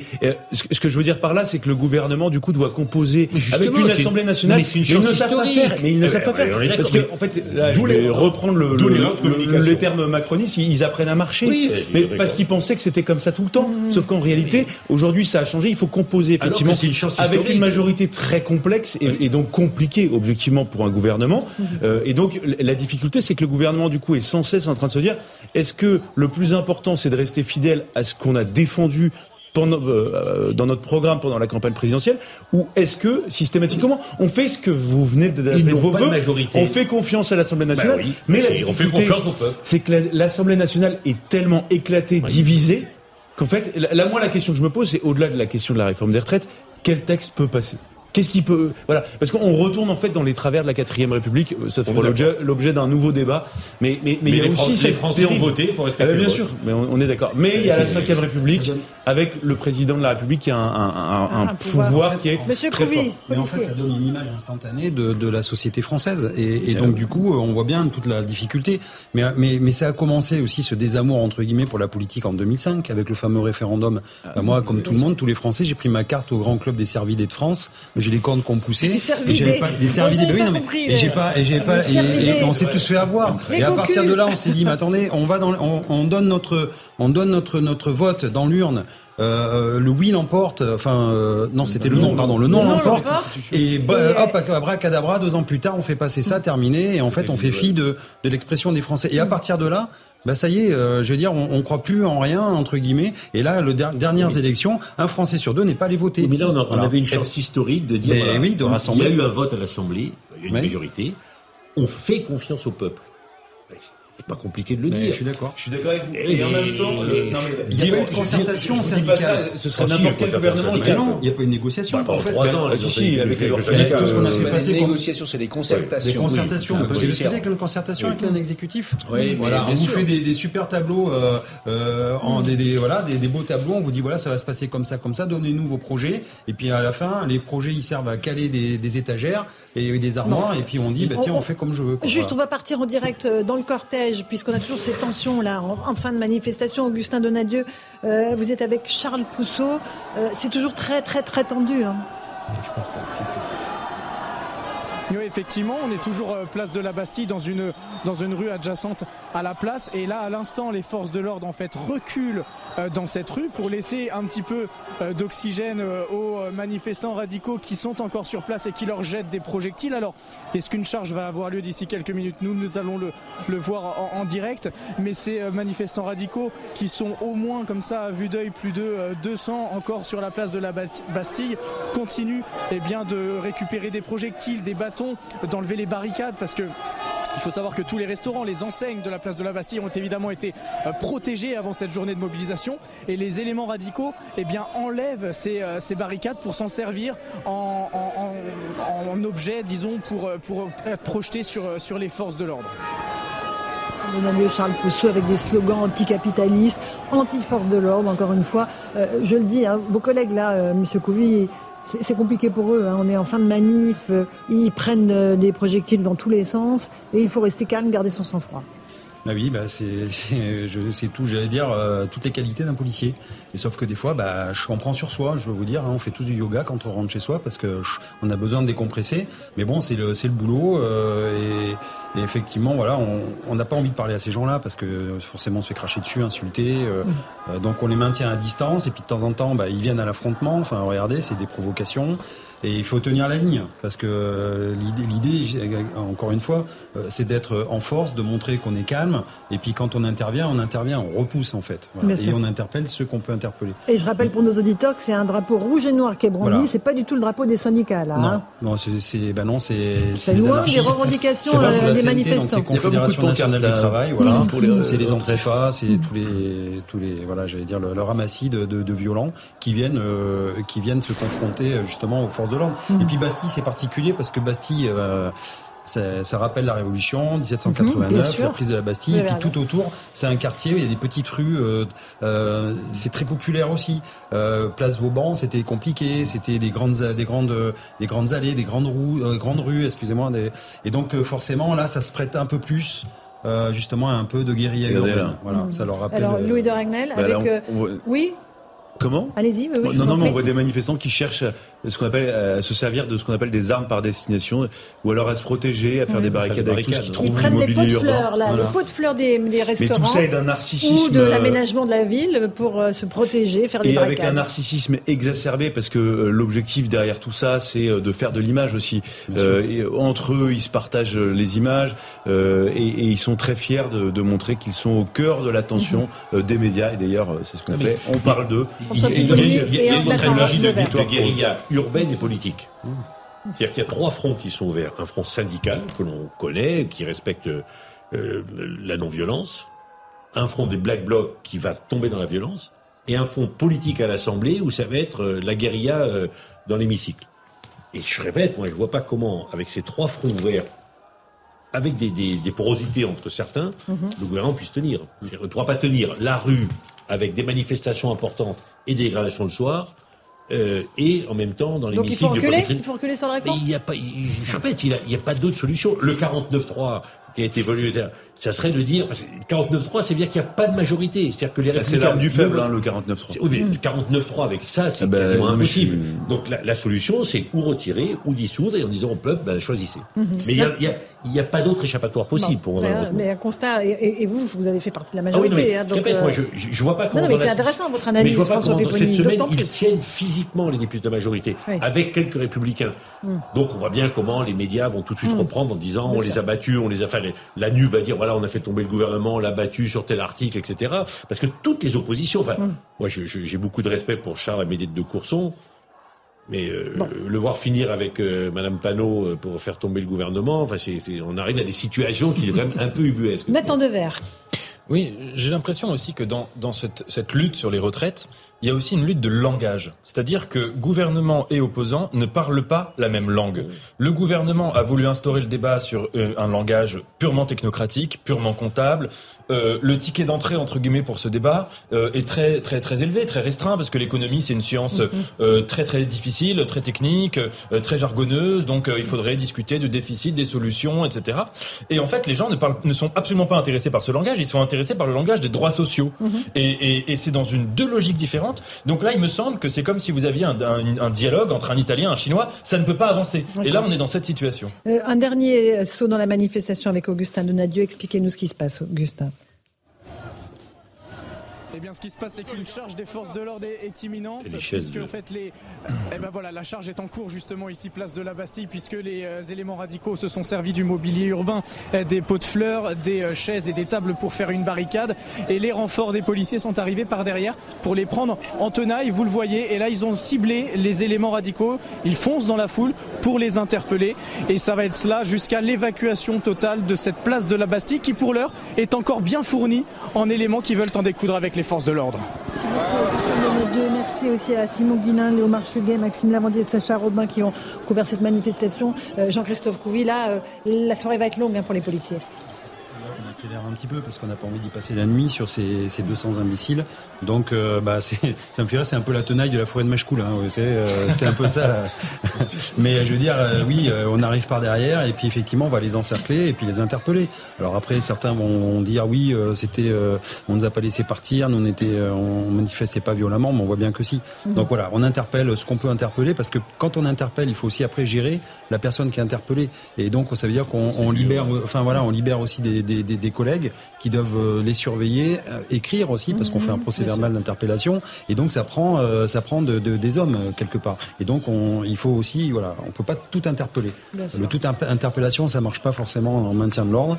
S4: ce, que- je veux dire par là, c'est que le gouvernement du coup doit composer
S13: Mais
S4: avec une assemblée nationale.
S13: mais une
S4: ils ne savent pas faire. Mais ils ne
S13: Eh
S4: savent pas faire
S13: on est d'accord,
S4: parce que
S13: mais
S4: en fait, là, je vais
S13: les-
S4: reprendre le, termes macronistes. Ils apprennent à marcher.
S13: Oui,
S4: mais parce qu'ils pensaient que c'était comme ça tout le temps. Sauf qu'en réalité, aujourd'hui, ça a changé. Il faut composer effectivement
S13: une
S4: avec une majorité très complexe et, et donc compliquée objectivement pour un gouvernement. Euh, et donc la difficulté, c'est que le gouvernement du coup est sans cesse en train de se dire est-ce que le plus important, c'est de rester fidèle à ce qu'on a défendu pendant, euh, dans notre programme pendant la campagne présidentielle ou est-ce que systématiquement on fait ce que vous venez de- vos
S13: majorité.
S4: on fait confiance à l'Assemblée nationale
S13: Bah oui,
S4: mais la
S13: on fait confiance au peuple.
S4: c'est que la- l'Assemblée nationale est tellement éclatée, divisée qu'en fait là, moi la question que je me pose c'est au-delà de la question de la réforme des retraites quel texte peut passer? Qu'est-ce qui peut voilà parce qu'on retourne en fait dans les travers de la quatrième République Euh, ça fera l'objet d'un nouveau débat mais mais mais,
S13: Mais
S4: il y a
S13: les
S4: aussi
S13: Fran- les Français ont
S4: dérive.
S13: voté, il faut respecter
S4: Ah, bien sûr mais on, on est d'accord mais il y a la cinquième République avec le président de la République qui a un, un- un- un
S1: Un pouvoir.
S4: pouvoir qui est
S1: Monsieur
S4: très
S1: Couvi,
S4: fort
S3: Mais en fait, ça donne une image instantanée de, de la société française. Et, et donc, du coup, on voit bien toute la difficulté. Mais, mais, mais ça a commencé aussi ce désamour, entre guillemets, pour la politique en 2005, avec le fameux référendum. Bah, moi, comme tout le monde, tous les Français, j'ai pris ma carte au grand club des Servidés de France. J'ai les cornes qu'on poussait. Et j'avais pas, des oui, non, mais-
S1: compris,
S3: et j'ai pas, et j'ai pas, et, on s'est tous fait avoir.
S1: Les
S3: et à partir de là, on s'est dit, mais attendez, on va dans, on, on donne notre, on donne notre, notre vote dans l'urne. Euh, le oui l'emporte, enfin euh, non c'était le non, pardon, le non
S1: Le non
S3: l'emporte. Et bah,
S1: Et, euh,
S3: hop, abracadabra, deux ans plus tard, on fait passer ça, terminé, et en fait on fait fi de, de l'expression des Français. Et à partir de là, bah ça y est, euh, je veux dire, on, on croit plus en rien entre guillemets. Et là, le der- dernières élections, un Français sur deux n'est pas allé voter.
S13: Mais là, on, a- on
S3: Voilà.
S13: avait une chance historique de dire voilà,
S3: oui, de rassembler.
S13: Il y a eu un vote à l'Assemblée, il y a une majorité. On fait confiance au peuple. C'est pas compliqué de le
S3: Mais
S13: dire.
S3: je suis d'accord.
S4: Je suis d'accord avec vous. Et en même temps, le- non, mais
S3: Il y a pas eu de concertation syndicale.
S4: Ce serait n'importe quel gouvernement.
S3: Mais non, il n'y a pas eu de négociation.
S13: Pendant trois ans, les
S4: si, avec
S13: les syndicats,
S3: tout ce qu'on a
S13: euh,
S3: fait
S12: Pas
S3: passer
S12: des
S3: comme-
S12: négociations, c'est des concertations.
S3: Des concertations. On
S12: un
S3: peut
S12: peu
S3: c'est
S12: différent.
S3: avec une concertation avec un exécutif.
S12: Oui,
S3: voilà. On vous fait des, super tableaux, euh, euh, en des, des- voilà, des, des beaux tableaux. On vous dit voilà, ça va se passer comme ça, comme ça. Donnez-nous vos projets. Et puis à la fin, les projets ils servent à caler des, étagères et des armoires. Et puis on dit bah tiens, on fait comme je veux.
S1: Juste, on va partir en direct dans le cortège, puisqu'on a toujours ces tensions là en, fin de manifestation. Augustin Donadieu, euh, vous êtes avec Charles Pousseau. Euh, c'est toujours très très très tendu. hein.
S2: Oui, effectivement, on est toujours euh, place de la Bastille dans une, dans une rue adjacente à la place. Et là, à l'instant, les forces de l'ordre en fait reculent euh, dans cette rue pour laisser un petit peu euh, d'oxygène aux manifestants radicaux qui sont encore sur place et qui leur jettent des projectiles. Alors, est-ce qu'une charge va avoir lieu d'ici quelques minutes? Nous, nous allons le, le voir en, direct. Mais ces manifestants radicaux qui sont au moins comme ça à vue d'œil plus de euh, 200 encore sur la place de la Bas- Bastille continuent eh bien, de récupérer des projectiles, des d'enlever les barricades parce que il faut savoir que tous les restaurants, les enseignes de la place de la Bastille ont évidemment été euh, protégés avant cette journée de mobilisation et les éléments radicaux eh bien, enlèvent ces, euh, ces barricades pour s'en servir en, objet, disons, pour, euh, pour être projetés sur, sur les forces de l'ordre.
S1: Donadieu Charles Pousseau avec des slogans anticapitalistes, anti-force de l'ordre, encore une fois. Je le dis, hein, vos collègues là, euh, c'est compliqué pour eux. hein. On est en fin de manif, euh, ils prennent euh, des projectiles dans tous les sens et il faut rester calme, garder son sang-froid.
S3: Bah oui, bah c'est c'est je- c'est tout, j'allais dire euh, toutes les qualités d'un policier. Et sauf que des fois, bah je comprends sur soi. Je veux vous dire, hein, on fait tous du yoga quand on rentre chez soi parce que on a besoin de décompresser. Mais bon, c'est le c'est le boulot euh, et, et effectivement, voilà, on on n'a pas envie de parler à ces gens-là parce que forcément on se fait cracher dessus, insulter. euh, euh, donc on les maintient à distance et puis de temps en temps, bah ils viennent à l'affrontement. Enfin, regardez, c'est des provocations. Et il faut tenir la ligne, parce que l'idée, encore une fois, c'est d'être en force, de montrer qu'on est calme, et puis quand on intervient, on intervient, on repousse en fait, et on interpelle ceux qu'on peut interpeller.
S1: Et je rappelle pour nos auditeurs que c'est un drapeau rouge et noir qui est brandi, c'est pas du tout le drapeau des syndicats là.
S3: Non, hein. non c'est ben non, c'est
S1: c'est loin des revendications des manifestants.
S3: C'est Confédération nationale du travail, voilà. C'est les antifas, c'est tous les tous les voilà, j'allais dire le, ramassis de, de, violents qui viennent euh, qui viennent se confronter justement aux forces de l'ordre. Et puis Bastille, c'est particulier parce que Bastille euh, ça, ça, rappelle la Révolution, 1789, mhm, la prise de la Bastille, et puis tout autour, c'est un quartier, il y a des petites rues, euh, euh, c'est très populaire aussi. Euh, Place Vauban, c'était compliqué, c'était des grandes, des grandes, des grandes allées, des grandes, roues, euh, grandes rues, excusez-moi, et donc euh, forcément là, ça se prête un peu plus. justement un peu de guérilla urbaine. Voilà, ça leur rappelle.
S1: Alors Louis de Ragnel, bah avec oui.
S15: Comment?
S1: Allez-y. Oui,
S15: non, non, mais on voit des manifestants qui cherchent ce qu'on appelle à se servir de ce qu'on appelle des armes par destination, ou alors à se protéger, à faire des barricades avec tout ce qu'ils trouvent
S1: Ils prennent des pots de fleurs, là, les pots de fleurs des, des restaurants.
S15: Mais tout ça est d'un narcissisme.
S1: Ou de l'aménagement de la ville pour euh, se protéger, faire des
S15: et
S1: barricades.
S15: Et avec un narcissisme exacerbé, parce que euh, l'objectif derrière tout ça, c'est euh, de faire de l'image aussi. et entre eux, ils se partagent les images et, et, ils sont très fiers de, de montrer qu'ils sont au cœur de l'attention mhm. des médias. Et d'ailleurs, c'est ce qu'on fait. On parle d'eux.
S13: Il y a une stratégie de guérilla urbaine et politique. C'est-à-dire qu'il y a trois fronts qui sont ouverts. Un front syndical que l'on connaît, qui respecte euh, la non-violence. Un front des Black Blocs qui va tomber dans la violence. Et un front politique à l'Assemblée où ça va être euh, la guérilla euh, dans l'hémicycle. Et je répète, moi je vois pas comment, avec ces trois fronts ouverts, avec des, porosités entre certains, mhm. le gouvernement puisse tenir. Il ne pourra pas tenir la rue avec des manifestations importantes et des dégradations le soir, euh, et en même temps dans l'hémicycle.
S1: Donc il faut reculer, il faut reculer sur la réforme.
S13: il n'y a pas, je répète, il n'y a, a, pas d'autre solution. Le 49.3 qui a été voulu, ça serait de dire, 49.3, c'est bien qu'il n'y a pas de majorité. C'est-à-dire que les
S15: C'est l'arme du faible, hein, le 49.3.
S13: Oui, mais le 49.3 avec ça, c'est ah ben, quasiment impossible. Donc la, la solution, c'est ou retirer, ou dissoudre, et en disant au peuple, ben, choisissez. Mhm. Mais il n'y a, y a, pas d'autre échappatoire possible pour
S1: mais, mais un constat, et, vous, vous avez fait partie de la majorité. Ah oui,
S13: mais, hein, donc, moi, je, je vois pas comment.
S1: Non, mais c'est intéressant votre analyse.
S13: Mais je vois pas comment cette semaine, ils tiennent physiquement les députés de la majorité, avec quelques républicains. Mm. Donc on voit bien comment les médias vont tout de suite mm. reprendre en disant on les a battus, on les a. Enfin, la NU va dire voilà, on a fait tomber le gouvernement gouvernement l'a battu sur tel article, etc. Parce que toutes les oppositions, enfin, mm. moi j'ai beaucoup de respect pour Charles Amédée de Courson, mais euh, le voir finir avec euh, Madame Panot euh, pour faire tomber le gouvernement, enfin, on arrive à des situations qui sont quand même un peu ubuesques.
S1: Nathan Devers.
S5: Oui, j'ai l'impression aussi que dans, dans cette, cette, lutte sur les retraites, il y a aussi une lutte de langage. C'est-à-dire que gouvernement et opposants ne parlent pas la même langue. Le gouvernement a voulu instaurer le débat sur un langage purement technocratique, purement comptable, euh, le ticket d'entrée entre guillemets pour ce débat euh, est très très très élevé, très restreint parce que l'économie c'est une science mhm. euh, très très difficile, très technique, très jargonneuse. Donc il faudrait discuter de déficit, des solutions, etc. Et en fait, les gens ne parlent, ne sont absolument pas intéressés par ce langage. Ils sont intéressés par le langage des droits sociaux. Mhm. Et, et, et c'est dans une deux logiques différentes. Donc là, il me semble que c'est comme si vous aviez un, un, un, dialogue entre un Italien et un Chinois. Ça ne peut pas avancer. Et là, on est dans cette situation.
S1: un dernier saut dans la manifestation avec Augustin Donadieu. Expliquez-nous ce qui se passe, Augustin.
S2: Eh bien, ce qui se passe, c'est qu'une charge des forces de l'ordre est, imminente.
S13: puisque,
S2: en fait, les, eh ben voilà, la charge est en cours justement ici, place de la Bastille, puisque les euh, éléments radicaux se sont servis du mobilier urbain, euh, des pots de fleurs, des euh, chaises et des tables pour faire une barricade. Et les renforts des policiers sont arrivés par derrière pour les prendre en tenaille. Vous le voyez. Et là, ils ont ciblé les éléments radicaux. Ils foncent dans la foule pour les interpeller. Et ça va être cela jusqu'à l'évacuation totale de cette place de la Bastille, qui pour l'heure est encore bien fournie en éléments qui veulent en découdre avec les de l'ordre.
S1: Merci aussi à Simon Guinin, Léomar Cheguet, Maxime Lavandier et Sacha Robin qui ont couvert cette manifestation. Euh, Jean-Christophe Couvi, euh, la soirée va être longue hein, pour les policiers
S3: accélère un petit peu parce qu'on n'a pas envie d'y passer la nuit sur ces, ces 200 imbéciles. Donc, euh, bah, ça me ferait, c'est un peu la tenaille de la forêt de Machecoul. Hein, euh, c'est un peu ça. Mais je veux dire, euh, oui, on arrive par derrière et puis effectivement, on va les encercler et puis les interpeller. Alors après, certains vont, dire oui, c'était, on nous a pas laissé partir, nous on était, on manifestait pas violemment, mais on voit bien que si. Mhm. Donc voilà, on interpelle ce qu'on peut interpeller parce que quand on interpelle, il faut aussi après gérer la personne qui est interpellée. Et donc, ça veut dire qu'on libère, enfin voilà, on libère aussi des, des, des des collègues qui doivent les surveiller, écrire aussi parce qu'on fait un procès verbal d'interpellation et donc ça prend ça prend de, des hommes quelque part. Et donc on, il faut aussi voilà, on peut pas tout interpeller. Le tout interpellation ça marche pas forcément en maintien de l'ordre.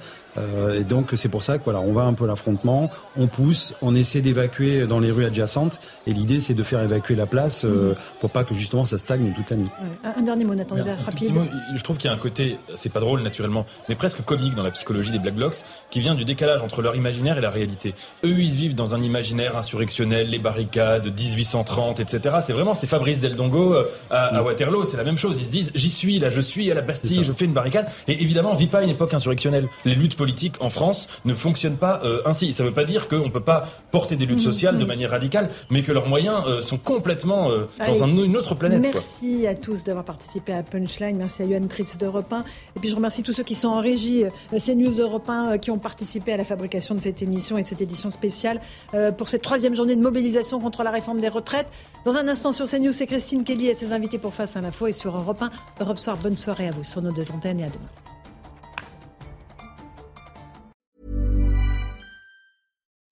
S3: Et donc c'est pour ça que voilà, on va un peu l'affrontement, on pousse, on essaie d'évacuer dans les rues adjacentes et l'idée c'est de faire évacuer la place mhm. pour pas que justement ça stagne toute la nuit.
S1: Un dernier mot, Nathan, rapide.
S5: je trouve qu'il y a un côté, c'est pas drôle naturellement, mais presque comique dans la psychologie des Black Blocs, qui vient du décalage entre leur imaginaire et la réalité. Eux, ils vivent dans un imaginaire insurrectionnel, les barricades, 1830, etc. C'est vraiment, c'est Fabrice Del Dongo euh, à, Waterloo, c'est la même chose. Ils se disent, j'y suis, là, je suis à la Bastille, je fais une barricade. Et évidemment, on vit pas une époque insurrectionnelle. Les luttes politiques en France ne fonctionnent pas euh, ainsi. Ça veut pas dire qu'on peut pas porter des luttes mmh, sociales de mmh. manière radicale, mais que leurs moyens euh, sont complètement dans une autre planète.
S1: Merci à tous d'avoir participé à Punchline. Merci à Yoann Tritz d'Europe 1. Et puis je remercie tous ceux qui sont en régie, euh, CNews Europe 1, euh, qui ont participé à la fabrication de cette émission et de cette édition spéciale euh, pour cette troisième journée de mobilisation contre la réforme des retraites. Dans un instant sur CNews, c'est Christine Kelly et ses invités pour Face à l'info et sur Europe 1. Europe Soir, bonne soirée à vous sur nos deux antennes et à demain.